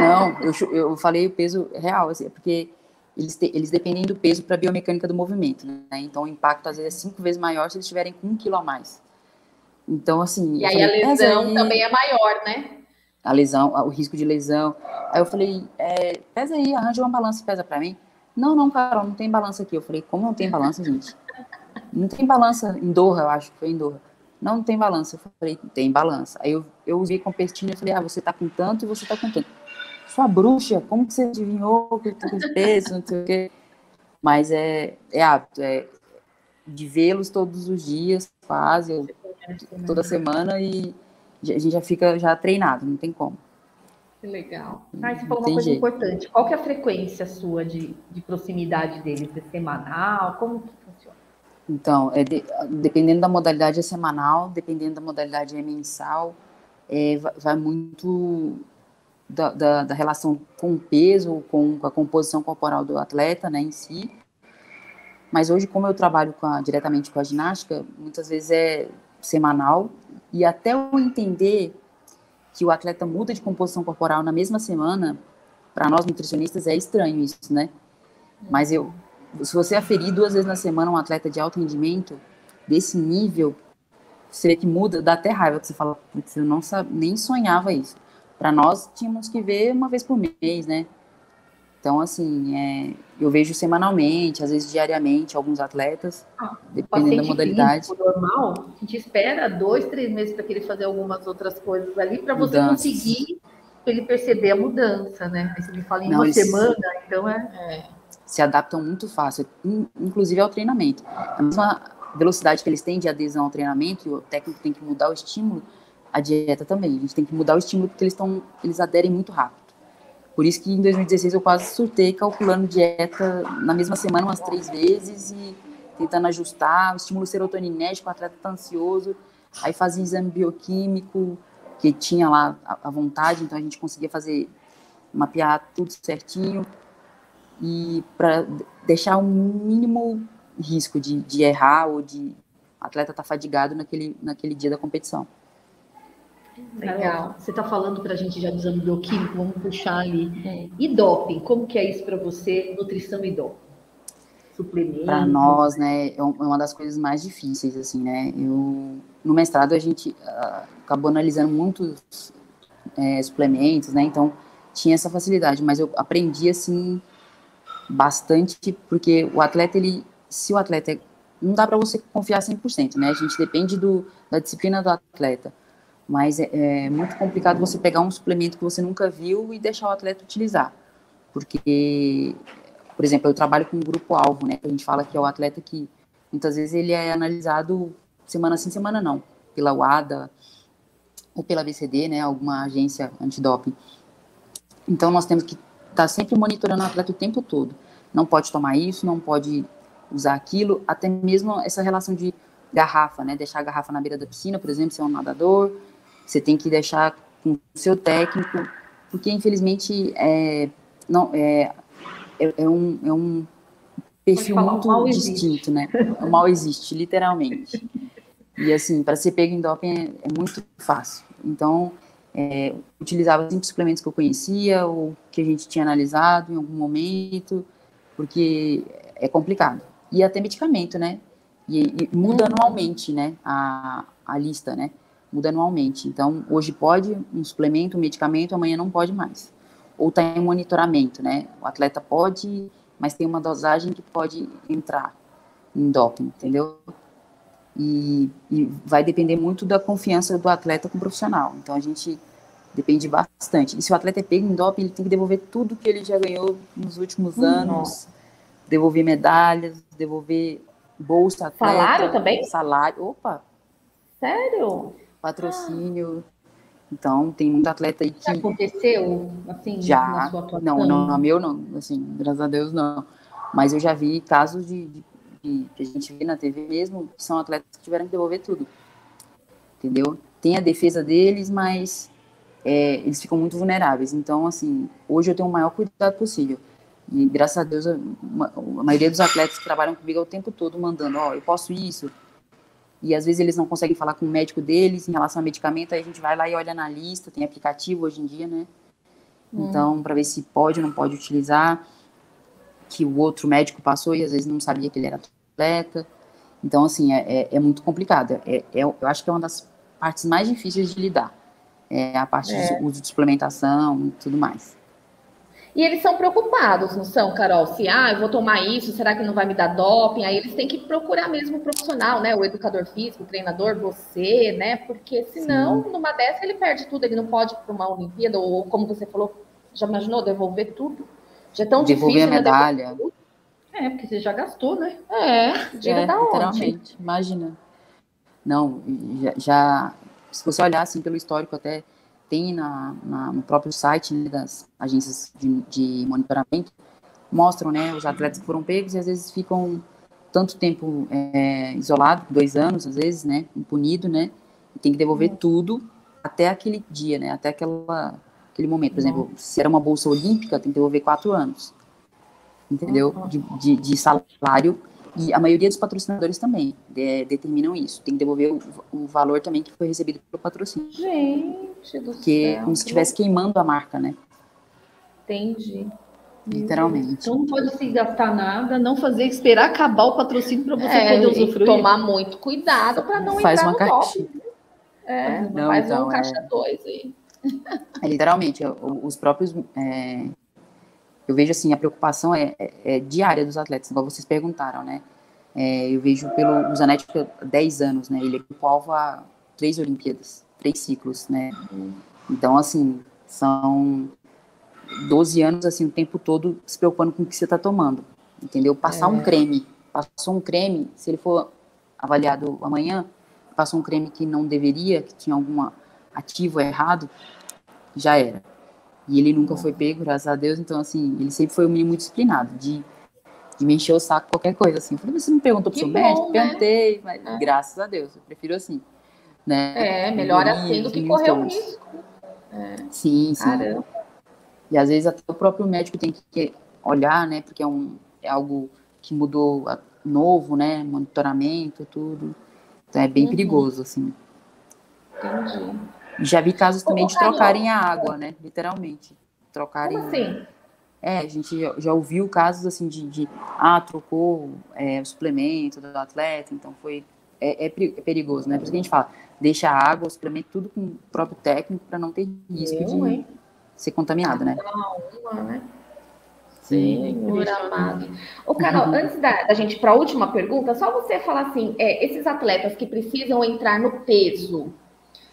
Não, eu, eu falei o peso real, assim, é porque eles, te- eles dependem do peso para a biomecânica do movimento, né? Então o impacto às vezes é cinco vezes maior se eles estiverem com um quilo a mais. Então, assim. E aí a falei, "Pesa lesão aí." também é maior, né? A lesão, o risco de lesão. Aí eu falei, é, pesa aí, arranja uma balança e pesa para mim. Não, não, Carol, não tem balança aqui. Eu falei, como não tem balança, gente? Não tem balança em Doha, eu acho que foi em Doha. Não, não tem balança. Eu falei, tem balança. Aí eu, eu vi competindo e falei, ah, você tá com tanto e você tá com tanto. Sua bruxa, como que você adivinhou que eu esse peso, não sei o quê. Mas é, é hábito, é de vê-los todos os dias, quase, ou toda semana, e a gente já fica já treinado, não tem como. Que legal. Ah, você falou uma coisa jeito. importante. Qual que é a frequência sua de, de proximidade deles? É semanal? Como que funciona? Então, é de- dependendo da modalidade é semanal, dependendo da modalidade é mensal, é, va- vai muito da, da, da relação com o peso, com, a composição corporal do atleta, né, em si. Mas hoje, como eu trabalho com a- diretamente com a ginástica, muitas vezes é semanal, e até eu entender que o atleta muda de composição corporal na mesma semana, para nós nutricionistas é estranho isso, né? Mas eu, se você aferir duas vezes na semana um atleta de alto rendimento, desse nível, você vê que muda, dá até raiva que você fala, eu não sabe, nem sonhava isso. Para nós, tínhamos que ver uma vez por mês, né? Então, assim, é, eu vejo semanalmente, às vezes diariamente, alguns atletas, Ah, dependendo da modalidade. clínico normal, a gente espera dois, três meses para que ele fazer algumas outras coisas ali, para você Mudanças. conseguir ele perceber a mudança, né? Aí você me fala em Não, uma semana, então é. se adaptam muito fácil, in- inclusive ao treinamento. A mesma velocidade que eles têm de adesão ao treinamento, e o técnico tem que mudar o estímulo, a dieta também. A gente tem que mudar o estímulo porque eles, estão, eles aderem muito rápido. Por isso que em 2016 eu quase surtei calculando dieta na mesma semana umas três vezes e tentando ajustar, o estímulo serotoninérgico, o atleta tá ansioso, aí fazia exame bioquímico, que tinha lá a, vontade, então a gente conseguia fazer, mapear tudo certinho, e para deixar um mínimo risco de, de errar ou de atleta estar fadigado naquele, naquele dia da competição. Legal. Você está falando para a gente já do exame bioquímico, vamos puxar ali. E doping, como que é isso para você, nutrição e doping? Suplemento? Para nós, né, é é uma das coisas mais difíceis, assim, né? Eu, no mestrado a gente ah, acabou analisando muitos é, suplementos, né? Então, tinha essa facilidade, mas eu aprendi, assim, bastante, porque o atleta, ele, se o atleta, não dá para você confiar 100%, né? A gente depende do, da disciplina do atleta, mas é, é muito complicado você pegar um suplemento que você nunca viu e deixar o atleta utilizar, porque, por exemplo, eu trabalho com um grupo-alvo, né? A gente fala que é o atleta que, muitas vezes, ele é analisado semana sim, semana não, pela UADA ou pela BCD, né? Alguma agência antidoping. Então, nós temos que estar tá sempre monitorando o atleta o tempo todo. Não pode tomar isso, não pode usar aquilo, até mesmo essa relação de garrafa, né? Deixar a garrafa na beira da piscina, por exemplo, se é um nadador, você tem que deixar com o seu técnico, porque infelizmente é, não, é, é, é um, é um perfil muito distinto, existe. né? O mal existe, literalmente. E assim, para ser pego em doping é, é muito fácil. Então, é, utilizava sempre suplementos que eu conhecia ou que a gente tinha analisado em algum momento, porque é complicado. E até medicamento, né? E, e muda uhum. anualmente, né? A, a lista, né? Muda anualmente. Então, hoje pode um suplemento, um medicamento, amanhã não pode mais. Ou está em monitoramento, né? O atleta pode, mas tem uma dosagem que pode entrar em doping, entendeu? E, e, vai depender muito da confiança do atleta com o profissional. Então a gente depende bastante. E se o atleta é pego em doping, ele tem que devolver tudo que ele já ganhou nos últimos hum, anos, devolver medalhas, devolver bolsa atleta, salário também, salário, opa, sério, patrocínio. Então tem muito atleta aí que já aconteceu assim já na sua atuação? não, não, no meu não, assim, graças a Deus não. Mas eu já vi casos de, de que, que a gente vê na TV mesmo, são atletas que tiveram que devolver tudo. Entendeu? Tem a defesa deles, mas é, eles ficam muito vulneráveis. Então, assim, hoje eu tenho o maior cuidado possível. E graças a Deus, a, a maioria dos atletas que trabalham comigo é o tempo todo mandando, ó, oh, eu posso isso. E às vezes eles não conseguem falar com o médico deles em relação a medicamento, aí a gente vai lá e olha na lista, tem aplicativo hoje em dia, né? Hum. Então, para ver se pode ou não pode utilizar que o outro médico passou e às vezes não sabia que ele era atleta. Então, assim, é, é, é muito complicado. É, é, eu acho que é uma das partes mais difíceis de lidar. É a parte é. do uso de suplementação e tudo mais. E eles são preocupados, não são, Carol? Se, ah, eu vou tomar isso, será que não vai me dar doping? Aí eles têm que procurar mesmo o profissional, né? O educador físico, o treinador, você, né? Porque senão, Sim. numa dessa, ele perde tudo. Ele não pode ir para uma Olimpíada, ou como você falou, já imaginou devolver tudo? Já é tão Devolver difícil, a né, medalha. Né? É, porque você já gastou, né? É, diga é, da literalmente, onde. imagina. Não, já, já, se você olhar assim pelo histórico até tem na, na no próprio site né, das agências de, de, monitoramento, mostram, né, os atletas que foram pegos e às vezes ficam tanto tempo é, isolado, dois anos às vezes, né, impunido, né, e tem que devolver uhum. tudo até aquele dia, né, até aquela aquele momento. Por exemplo, se era uma bolsa olímpica, tem que devolver quatro anos, entendeu? De, de, de salário. E a maioria dos patrocinadores também de, determinam isso. Tem que devolver o, o, valor também que foi recebido pelo patrocínio. Gente do Porque céu. como se estivesse queimando a marca, né? Entendi. Literalmente. Então não pode se gastar nada, não fazer, esperar acabar o patrocínio para você é, poder usufruir. Tomar muito cuidado para não faz entrar uma no caixinha. É, não, faz então, um caixa é... dois aí. É, literalmente, os próprios. É, eu vejo assim, a preocupação é, é, é, diária dos atletas, igual vocês perguntaram, né? É, eu vejo pelo Zanetti há 10 anos, né? Ele é alvo há três Olimpíadas, três ciclos, né? Então, assim, são 12 anos, assim, o tempo todo se preocupando com o que você está tomando, entendeu? Passar um é. creme, passou um creme, se ele for avaliado amanhã, passou um creme que não deveria, que tinha alguma ativo errado, já era. E ele nunca foi pego, graças a Deus. Então, assim, ele sempre foi um menino muito disciplinado, de, de me encher o saco qualquer coisa, assim. Eu falei, você não perguntou pro que seu bom, médico? Né? Perguntei, mas é. graças a Deus, eu prefiro assim. Né? É, melhor assim do que correr o risco. É. Sim, sim. Caramba. E às vezes até o próprio médico tem que olhar, né? Porque é, um, é algo que mudou novo, né? Monitoramento, tudo. Então é bem uhum. perigoso, assim. Entendi. Já vi casos também de trocarem a água, né? Literalmente. Trocarem. Como assim? É, a gente já, já ouviu casos assim de, de ah, trocou é, o suplemento do atleta, então foi é, é, perigoso, né? Por isso que a gente fala, deixa a água, suplemento, tudo com o próprio técnico para não ter risco Eu, de hein? ser contaminado, né? Uma, né? Senhor amado. Ô, Carol, uhum. antes da, da gente ir para a última pergunta, só você falar assim, é, esses atletas que precisam entrar no peso,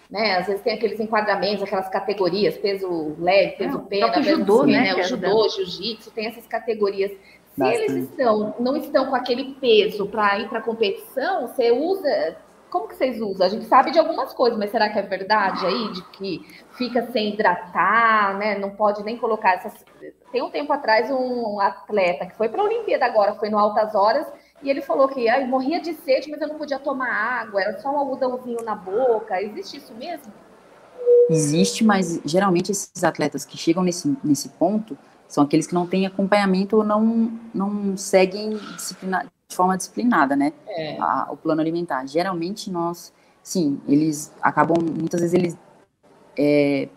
né? Às vezes tem aqueles enquadramentos, aquelas categorias, peso leve, peso é, pena, peso judô, né? né? O judô, jiu-jitsu, tem essas categorias. Se Bastante. eles estão, não estão com aquele peso para ir para a competição, você usa. Como que vocês usam? A gente sabe de algumas coisas, mas será que é verdade aí? De que fica sem hidratar, né? Não pode nem colocar essas. Tem um tempo atrás um atleta que foi para a Olimpíada agora, foi no Altas Horas, e ele falou que morria de sede, mas eu não podia tomar água, era só um algodãozinho na boca. Existe isso mesmo? Existe, mas geralmente esses atletas que chegam nesse, nesse ponto são aqueles que não têm acompanhamento ou não, não seguem de forma disciplinada, né? É. A, o plano alimentar. Geralmente nós, sim, eles acabam, muitas vezes eles é,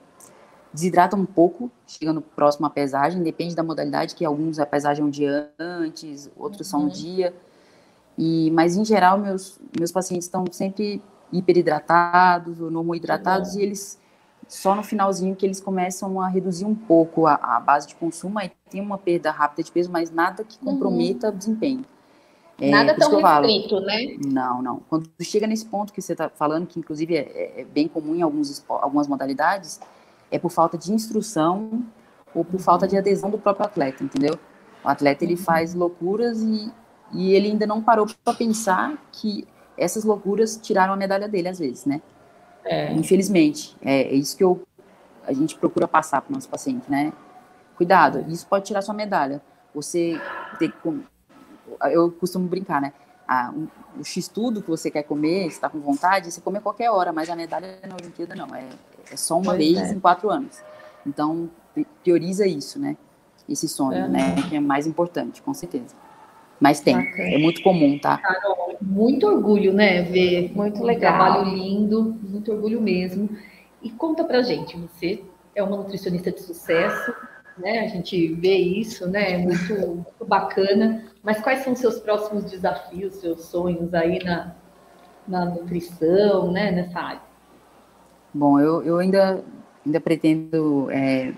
desidratam um pouco, chegando próximo à pesagem, depende da modalidade, que alguns a pesagem é um dia antes, outros uhum. são um dia. E, mas em geral meus meus pacientes estão sempre hiperidratados ou normohidratados uhum. e eles só no finalzinho que eles começam a reduzir um pouco a, a base de consumo e tem uma perda rápida de peso, mas nada que uhum. comprometa uhum. o desempenho. É, nada tão restrito, né? Não, não. Quando chega nesse ponto que você está falando, que inclusive é, é, bem comum em alguns, algumas modalidades, é por falta de instrução ou por falta de adesão do próprio atleta, entendeu? O atleta ele uhum. faz loucuras e, e ele ainda não parou para pensar que essas loucuras tiraram a medalha dele às vezes, né? É. Infelizmente, é, é, isso que eu, a gente procura passar para o nosso paciente, né? Cuidado, isso pode tirar sua medalha. Você eu costumo brincar, né? Ah, um, o X tudo que você quer comer, está com vontade, você come a qualquer hora, mas a medalha na Olimpíada não, é, é só uma pois vez é. em quatro anos. Então, prioriza isso, né? Esse sonho, né? Que é mais importante, com certeza. Mas tem, Bacana. é muito comum, tá? Carol, muito orgulho, né? Ver muito legal. um trabalho lindo, muito orgulho mesmo. E conta pra gente, você é uma nutricionista de sucesso, né? A gente vê isso, né? É muito, muito bacana. Mas quais são os seus próximos desafios, seus sonhos aí na, na nutrição, né? Nessa área? Bom, eu, eu ainda, ainda pretendo, é,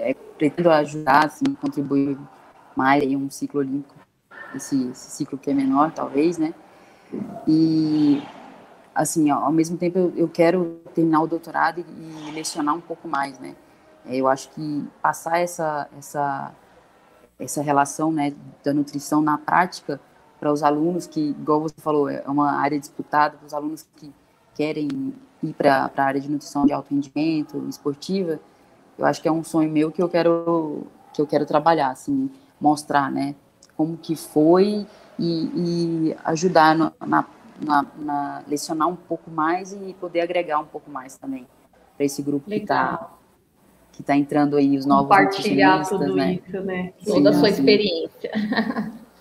é, pretendo ajudar, assim, contribuir mais em um ciclo olímpico, esse, esse, ciclo que é menor, talvez, né? E, assim, ao mesmo tempo, eu, eu quero terminar o doutorado e, e, lecionar um pouco mais, né? É, eu acho que passar essa, essa, essa relação, né, da nutrição na prática para os alunos que, igual você falou, é uma área disputada, para os alunos que querem ir para a área de nutrição de alto rendimento, esportiva, eu acho que é um sonho meu que eu quero que eu quero trabalhar, assim, mostrar, né, como que foi e, e ajudar no, na, na, na, lecionar um pouco mais e poder agregar um pouco mais também para esse grupo Legal. que está que está entrando aí os novos compartilhar tudo né? isso, né? Toda a sua experiência.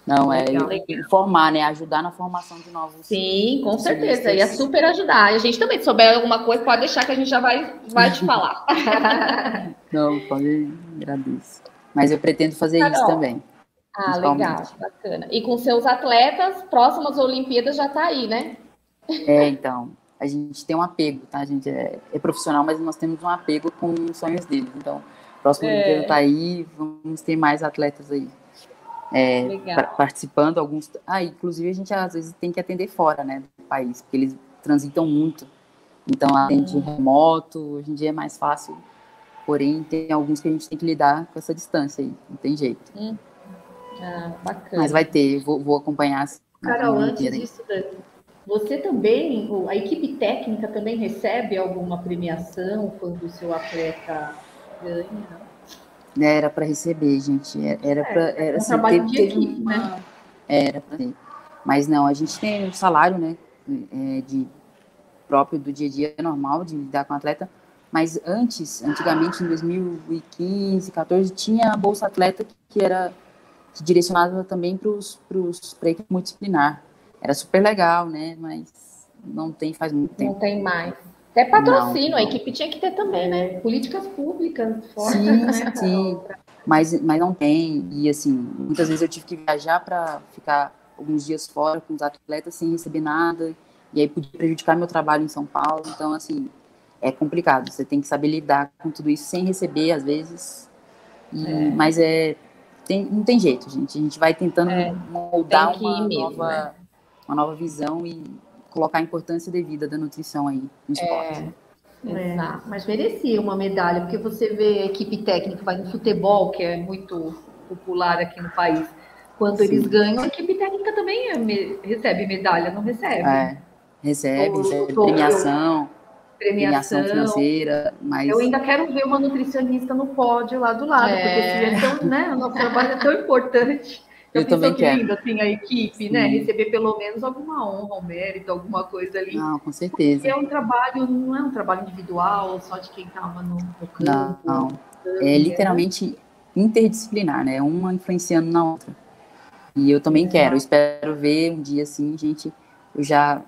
Não, é legal, informar, né? Ajudar na formação de novos. Sim, com certeza. Ia super ajudar. E a gente também, se souber alguma coisa, pode deixar que a gente já vai, vai te falar. Não, pode, agradeço. Mas eu pretendo fazer Carol. isso também. Ah, legal, bacana. E com seus atletas, próximas Olimpíadas já está aí, né? É, então. A gente tem um apego, tá? A gente é, é profissional, mas nós temos um apego com os sonhos deles. Então, próximo é. Olimpíada está aí, vamos ter mais atletas aí. É, participando, alguns. Ah, inclusive a gente às vezes tem que atender fora, né, do país, porque eles transitam muito. Então, atende remoto, hoje em dia é mais fácil Porém, tem alguns que a gente tem que lidar com essa distância aí, não tem jeito. Hum. Ah, bacana. Mas vai ter, vou, vou acompanhar. Carol, antes disso, Dani, você também, a equipe técnica também recebe alguma premiação quando o seu atleta ganha? Era para receber, gente. Era para. É, era, é um assim, trabalho teve, de equipe, uma, né? Era para ter. Mas não, a gente tem um salário, né? É, de próprio do dia a dia normal de lidar com o atleta, mas antes, antigamente, em 2015, 14, tinha a Bolsa Atleta que era direcionada também para a equipe multidisciplinar. Era super legal, né? Mas não tem faz muito tempo. Não tem mais. Até patrocínio, não, a equipe tinha que ter também, né? Políticas públicas fortes, sim, né? Sim, mas, mas não tem. E assim, muitas vezes eu tive que viajar para ficar alguns dias fora com os atletas sem receber nada, e aí podia prejudicar meu trabalho em São Paulo. Então, assim, é complicado. Você tem que saber lidar com tudo isso sem receber, às vezes. E, é. Mas é, tem, não tem jeito, gente. A gente vai tentando é, moldar uma, mesmo, nova, né? uma nova visão e colocar a importância devida da nutrição aí no esporte. É, é, mas merecia uma medalha, porque você vê a equipe técnica, vai no futebol, que é muito popular aqui no país. Quando Sim. eles ganham, a equipe técnica também é, recebe medalha, não recebe? É, recebe, recebe premiação premiação, financeira, mas... Eu ainda quero ver uma nutricionista no pódio lá do lado, é. porque é tão, né, o nosso trabalho é tão importante. Eu, eu também quero. Lindo, assim, a equipe, né, Sim. né, receber pelo menos alguma honra, um mérito, alguma coisa ali. Não, com certeza. Porque é um trabalho, não é um trabalho individual, só de quem estava no, no campo. Não, não. É literalmente interdisciplinar, né, uma influenciando na outra. E eu também quero, eu espero ver um dia assim, gente, eu já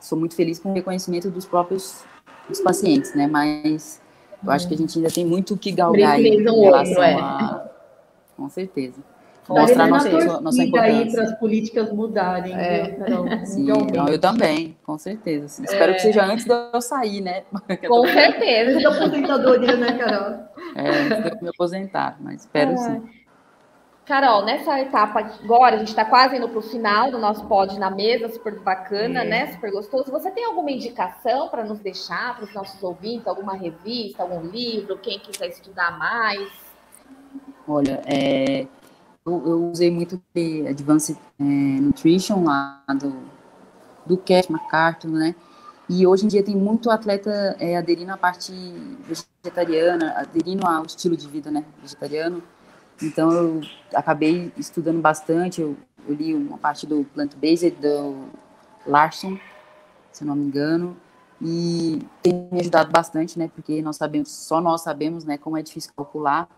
sou muito feliz com o reconhecimento dos próprios dos pacientes, né? Mas eu acho que a gente ainda tem muito o que galgar aí, em relação é. a... Com certeza. Mostrar nossa, nossa, nossa importância. aí para as políticas mudarem, é. Viu, Sim, não, eu também, com certeza. Assim. É. Espero que seja antes de eu sair, né? Com certeza. Da aposentadoria, né, Carol? É, antes de eu me aposentar, mas espero é. sim. Carol, nessa etapa agora, a gente está quase indo para o final do nosso pod na mesa, super bacana, né? Super gostoso. Você tem alguma indicação para nos deixar para os nossos ouvintes? Alguma revista, algum livro? Quem quiser estudar mais? Olha, é, eu, eu, usei muito de Advanced é, Nutrition lá do, do Cat MacArthur, né? E hoje em dia tem muito atleta é, aderindo à parte vegetariana, aderindo ao estilo de vida, né? Vegetariano então eu acabei estudando bastante, eu, eu li uma parte do Plant-Based do Larson, se não me engano, e tem me ajudado bastante, né? Porque nós sabemos, só nós sabemos, né, como é difícil calcular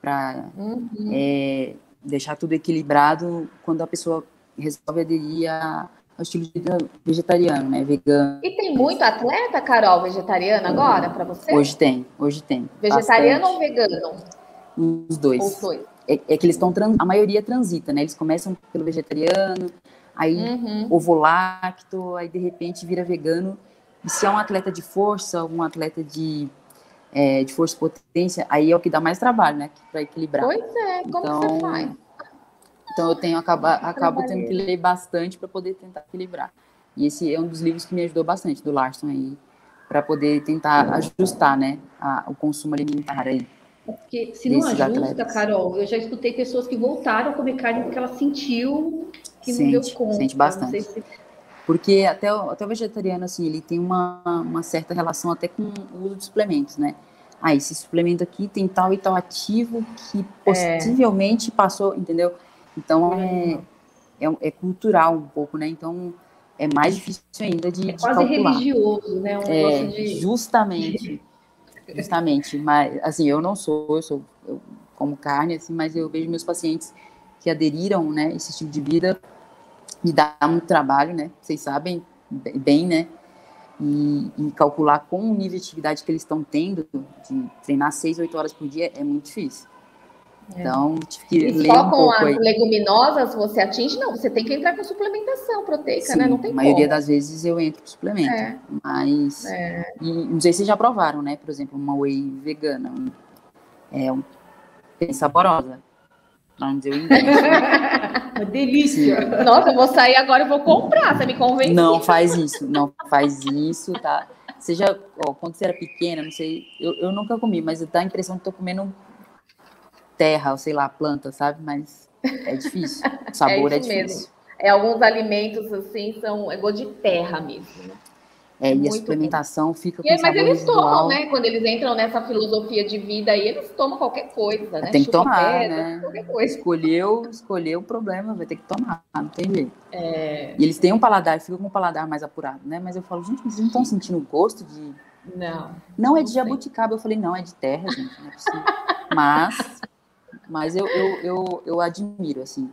para uhum. é, deixar tudo equilibrado quando a pessoa resolve aderir a, ao estilo de vida vegetariano, né, vegano. E tem muito atleta, Carol, vegetariano agora para você? Hoje tem, hoje tem. Vegetariano bastante. ou vegano? Os dois. Os dois. É, é que eles estão, a maioria transita, né? Eles começam pelo vegetariano, aí uhum. ovo-lacto, aí de repente vira vegano. E se é um atleta de força, um atleta de, é, de força e potência, aí é o que dá mais trabalho, né? Para equilibrar. Pois é, como então, você faz? Então eu tenho acaba, acabo tendo que ler bastante para poder tentar equilibrar. E esse é um dos livros que me ajudou bastante, do Larson aí, para poder tentar ajustar, né, a, o consumo alimentar aí. Porque se não ajusta. Carol, eu já escutei pessoas que voltaram a comer carne porque ela sentiu que sente, não deu conta. Sente bastante. Se... Porque até o, até o vegetariano, assim, ele tem uma, uma certa relação até com o uso de suplementos, né? Ah, esse suplemento aqui tem tal e tal ativo que é. possivelmente é. passou, entendeu? Então é, é, é, cultural um pouco, né? Então é mais difícil ainda de, é quase calcular. religioso, né? Um é, de... Justamente. Justamente, mas assim, eu não sou, eu sou eu como carne, assim, mas eu vejo meus pacientes que aderiram, né, esse estilo de vida, me dá muito trabalho, né, vocês sabem bem, né, e, e calcular com o nível de atividade que eles estão tendo, de treinar seis, oito horas por dia, é muito difícil. É. Então, tive que e ler só um com as aí. leguminosas você atinge? Não, você tem que entrar com suplementação proteica, Sim, né? Não tem a maioria como. das vezes eu entro com suplemento. É. Mas, é. E, não sei se já provaram, né? Por exemplo, uma whey vegana. É um, bem saborosa. Pra não dizer o inglês. Uma delícia. Sim. Nossa, eu vou sair agora e vou comprar, você me convence. Não faz isso, não faz isso, tá? Você já, ó, quando você era pequena, não sei, eu, eu nunca comi, mas dá a impressão que tô comendo terra, ou sei lá, planta, sabe? Mas é difícil. O sabor é, é difícil. Mesmo. É, alguns alimentos, assim, são é gosto de terra mesmo, né? É, e a suplementação bom. fica com e, Mas eles tomam, né? Quando eles entram nessa filosofia de vida aí, eles tomam qualquer coisa, né? Tem que tomar, né? Qualquer coisa. Escolheu, escolheu o problema, vai ter que tomar, não tem jeito. É... E eles têm um paladar, ficam com um paladar mais apurado, né? Mas eu falo, gente, vocês não estão sentindo o gosto de... Não. Não é de jabuticaba. Eu falei, não, é de terra, gente, não é possível. Mas mas eu, eu, eu, eu admiro, assim,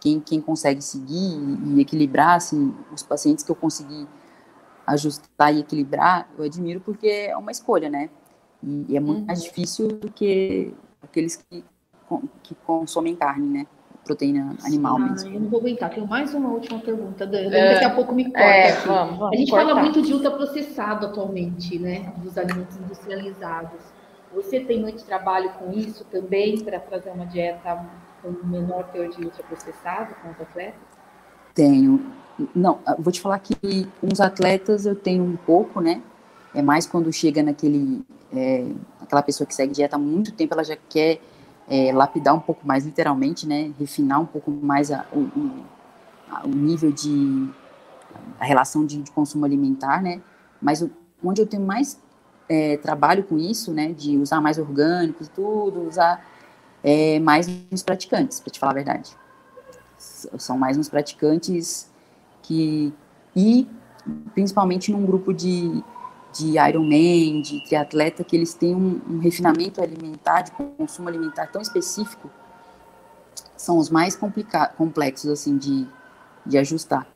quem, quem consegue seguir e equilibrar, assim, os pacientes que eu consegui ajustar e equilibrar, eu admiro porque é uma escolha, né? E, e é muito uhum. mais difícil do que aqueles que, que consomem carne, né? proteína animal ah, mesmo. Eu não vou aguentar, tenho mais uma última pergunta, Dani. É, daqui a pouco me corta é. Vamos, vamos a gente cortar. fala muito de ultraprocessado atualmente, né? Dos alimentos industrializados. Você tem muito trabalho com isso também, para trazer uma dieta com menor teor de ultraprocessado com os atletas? Tenho. Não, vou te falar que os atletas eu tenho um pouco, né? É mais quando chega naquele. É, aquela pessoa que segue dieta há muito tempo, ela já quer é, lapidar um pouco mais, literalmente, né? Refinar um pouco mais a, o, o, nível de. a relação de, de, consumo alimentar, né? Mas onde eu tenho mais é, trabalho com isso, né? De usar mais orgânicos e tudo, usar é, mais nos praticantes, para te falar a verdade. São mais nos praticantes que. e principalmente num grupo de de Ironman, de triatleta, que eles têm um, um, refinamento alimentar, de consumo alimentar tão específico, são os mais complexos, assim, de, de ajustar.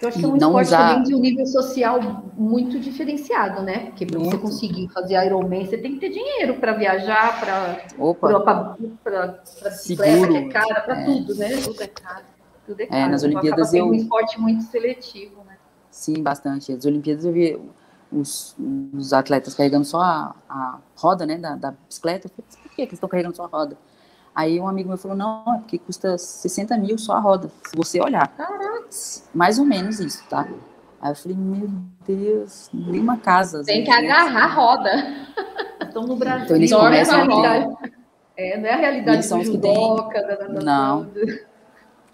Eu acho que é um esporte usar... também de um nível social muito diferenciado, né? Porque para você conseguir fazer Ironman, você tem que ter dinheiro para viajar, para bicicleta, que é cara, para é. tudo, né? Tudo é caro. Tudo é caro. É, nas Olimpíadas eu... um esporte muito seletivo, né? Sim, bastante. As Olimpíadas eu vi os, os atletas carregando só a, a roda, né, da, da, bicicleta. Eu falei, por que, que eles estão carregando só a roda? Aí um amigo meu falou, não, é porque custa 60 mil só a roda, se você olhar. Caraca. Mais ou menos isso, tá? Aí eu falei, meu Deus, nem uma casa. Tem que agarrar a roda. Estão no Brasil. Então eles começam a ter... É, não é a realidade são do judoca, da, da, Não.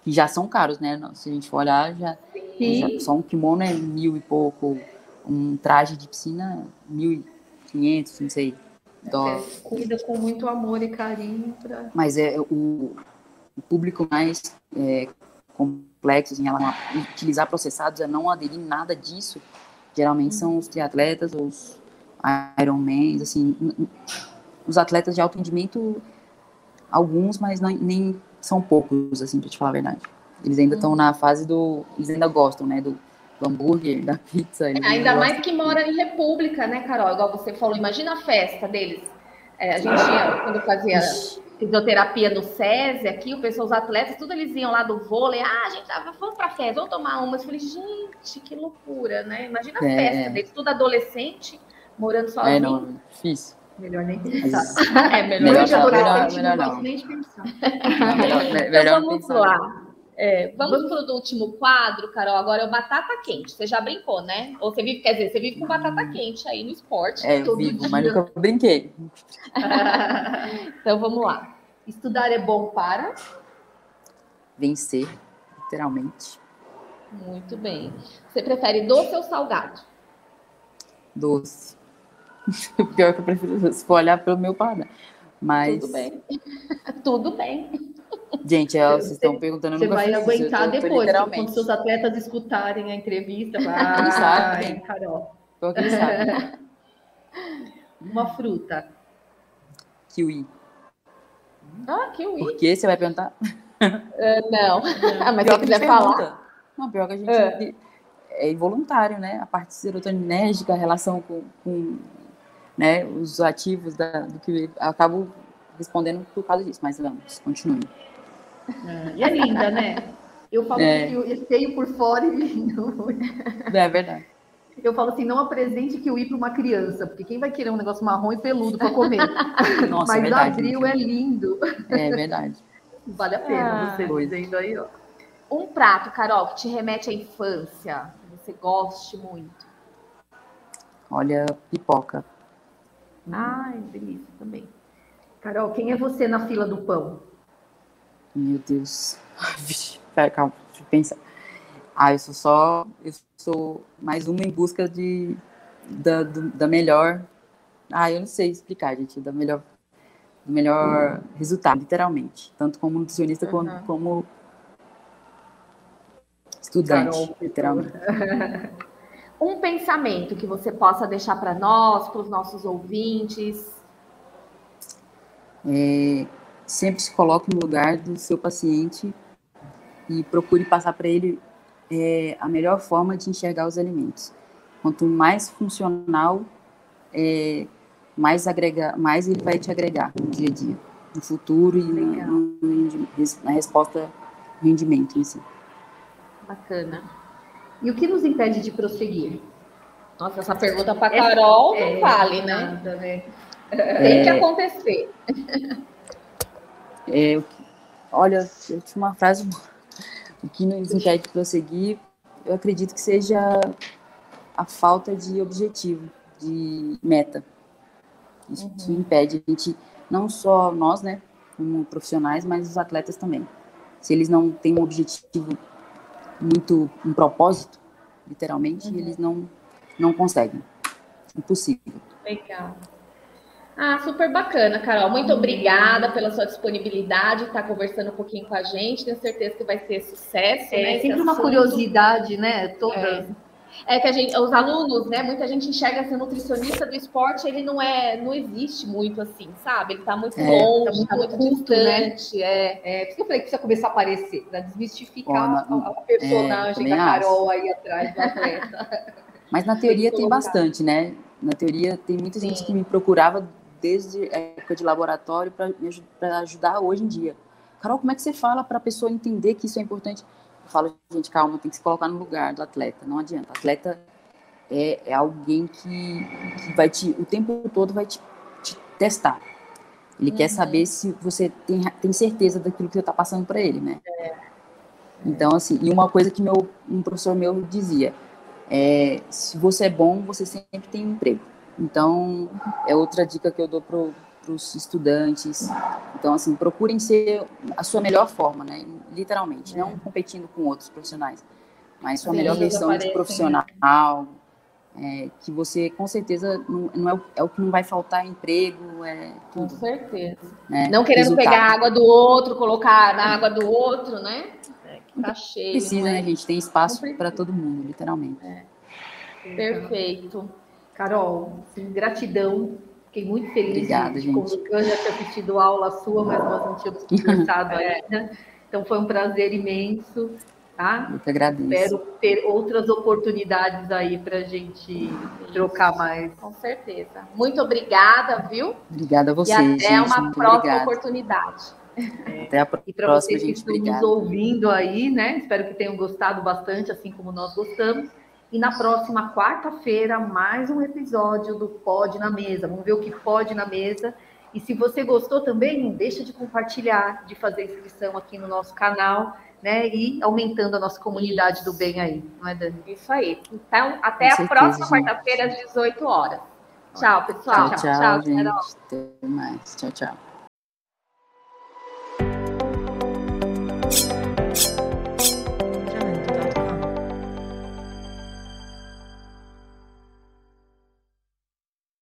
Que já são caros, né? Se a gente for olhar, já, já só um kimono é mil e pouco, um traje de piscina, 1.500, não sei, dólares. É, cuida com muito amor e carinho. Pra... Mas é o, o público mais é, complexo em relação a utilizar processados, a não aderir nada disso, geralmente são os triatletas, os Ironmans, assim, os atletas de alto rendimento, alguns, mas não, nem são poucos, assim, para te falar a verdade. Eles ainda estão uhum. na fase do. Eles ainda gostam, né? Do, do hambúrguer, da pizza. Ainda mais que mora em república, né, Carol? Igual você falou, imagina a festa deles. É, a gente ia, quando fazia fisioterapia no SESI, aqui, o pessoal, os atletas, tudo eles iam lá do vôlei, ah, a gente tava, vamos pra festa, vamos tomar uma. Eu falei, gente, que loucura, né? Imagina a é. festa deles, tudo adolescente, morando sozinho. É, não, difícil. Melhor nem pensar. é, melhor, melhor, não, melhor, melhor não. Nem pensar. Melhor, melhor então, vamos pensar. lá. É, vamos para o último quadro, Carol. Agora é o batata quente. Você já brincou, né? Ou você vive, quer dizer, você vive com batata quente aí no esporte. É, eu vivo, dia. mas nunca brinquei. então vamos lá. Estudar é bom para vencer, literalmente. Muito bem. Você prefere doce ou salgado? Doce. Pior que eu prefiro se for olhar pelo meu paladar. Mas. Tudo bem. Tudo bem. Gente, é, vocês estão perguntando, Você vai aguentar isso, depois, quando seus atletas escutarem a entrevista, vai, sabem, Carol. sabem. Uma fruta. Kiwi. Ah, kiwi. Por que você vai perguntar? Uh, não, não. mas se quiser falar. Não, pior que a gente é. é involuntário, né? A parte serotoninérgica, a relação com, com né, os ativos da, do que acabo respondendo por causa disso, mas vamos, continue. É, e é linda, né? Eu falo é. que é feio por fora e lindo. É verdade. Eu falo assim, não apresente que eu ir para uma criança, porque quem vai querer um negócio marrom e peludo para comer? Nossa, Mas é verdade, abril é lindo. É verdade. Vale a pena ah, você pois. dizendo aí, ó. Um prato, Carol, que te remete à infância, que você goste muito. Olha, pipoca. Ai, delícia também. Carol, quem é você na fila do pão? Meu Deus. Pera, calma, deixa eu pensar. Ah, eu sou só. Eu sou mais uma em busca de, da, do, da melhor. Ah, eu não sei explicar, gente. Da melhor, do melhor uhum. resultado, literalmente. Tanto como nutricionista uhum. como, como estudante, Carol, literalmente. um pensamento que você possa deixar para nós, para os nossos ouvintes. É, sempre se coloque no lugar do seu paciente e procure passar para ele é, a melhor forma de enxergar os alimentos. Quanto mais funcional, é, mais agrega, mais ele vai te agregar no dia a dia, no futuro e no, na resposta rendimento em si. Bacana. E o que nos impede de prosseguir? Nossa, essa pergunta para Carol é, não vale, né? Nada, né? Tem que é. acontecer. É, olha, eu tinha uma frase, o que nos impede de prosseguir, eu acredito que seja a falta de objetivo, de meta. Isso uhum. que impede a gente, não só nós, né, como profissionais, mas os atletas também. Se eles não têm um objetivo muito, um propósito, literalmente, uhum. eles não, não conseguem. Impossível. Legal. Ah, super bacana, Carol. Muito obrigada pela sua disponibilidade, estar tá conversando um pouquinho com a gente. Tenho certeza que vai ser sucesso. É né, sempre uma curiosidade, né? Toda. É. é. que a gente, os alunos, né? Muita gente enxerga ser nutricionista do esporte, ele não é, não existe muito assim, sabe? Ele está muito é, longe, tá muito, tá muito distante. Né? É. é, por isso que eu falei que precisa começar a aparecer, para desmistificar Bom, a, a, personagem da Carol acho. aí atrás do atleta. Mas na teoria tem, tem bastante, né? Na teoria tem muita Sim. gente que me procurava desde a época de laboratório para ajudar hoje em dia. Carol, como é que você fala para a pessoa entender que isso é importante? Eu falo, gente, calma, tem que se colocar no lugar do atleta, não adianta. O atleta é, é alguém que, que vai te, o tempo todo vai te, te testar. Ele uhum. quer saber se você tem, tem certeza daquilo que você está passando para ele, né? É. Então, assim, e uma coisa que meu, um professor meu dizia, é, se você é bom, você sempre tem um emprego. Então, é outra dica que eu dou para os estudantes. Então, assim, procurem ser a sua melhor forma, né? Literalmente, não competindo com outros profissionais, mas sua Sim, melhor versão de profissional, é, que você, com certeza, não, não é, o, é, o, que não vai faltar emprego, é tudo. Com certeza. Né? Não querendo Resultado. pegar a água do outro, colocar na água do outro, né? É, tá cheio. Precisa, é? né, gente? Tem espaço para todo mundo, literalmente. É. Perfeito. Carol, sim, gratidão. Fiquei muito feliz Obrigada, de, de já tinha assistido aula sua, mas nós não tínhamos conversado ainda. Então foi um prazer imenso. Tá? Que agradeço. Espero ter outras oportunidades aí para a gente trocar mais. Com certeza. Muito obrigada, viu? Obrigada a você. E até gente, uma próxima obrigada. oportunidade. Até a próxima. E para vocês que estão nos ouvindo aí, né? Espero que tenham gostado bastante, assim como nós gostamos. E na próxima quarta-feira, mais um episódio do Pode na Mesa. Vamos ver o que pode na mesa. E se você gostou também, não deixa de compartilhar, de fazer inscrição aqui no nosso canal, né? E aumentando a nossa comunidade do bem aí, não é, Dani? Isso aí. Então, até Com a próxima quarta-feira, às 18 horas. Tchau, pessoal. Tchau, tchau, tchau gente. Até mais. Tchau, tchau.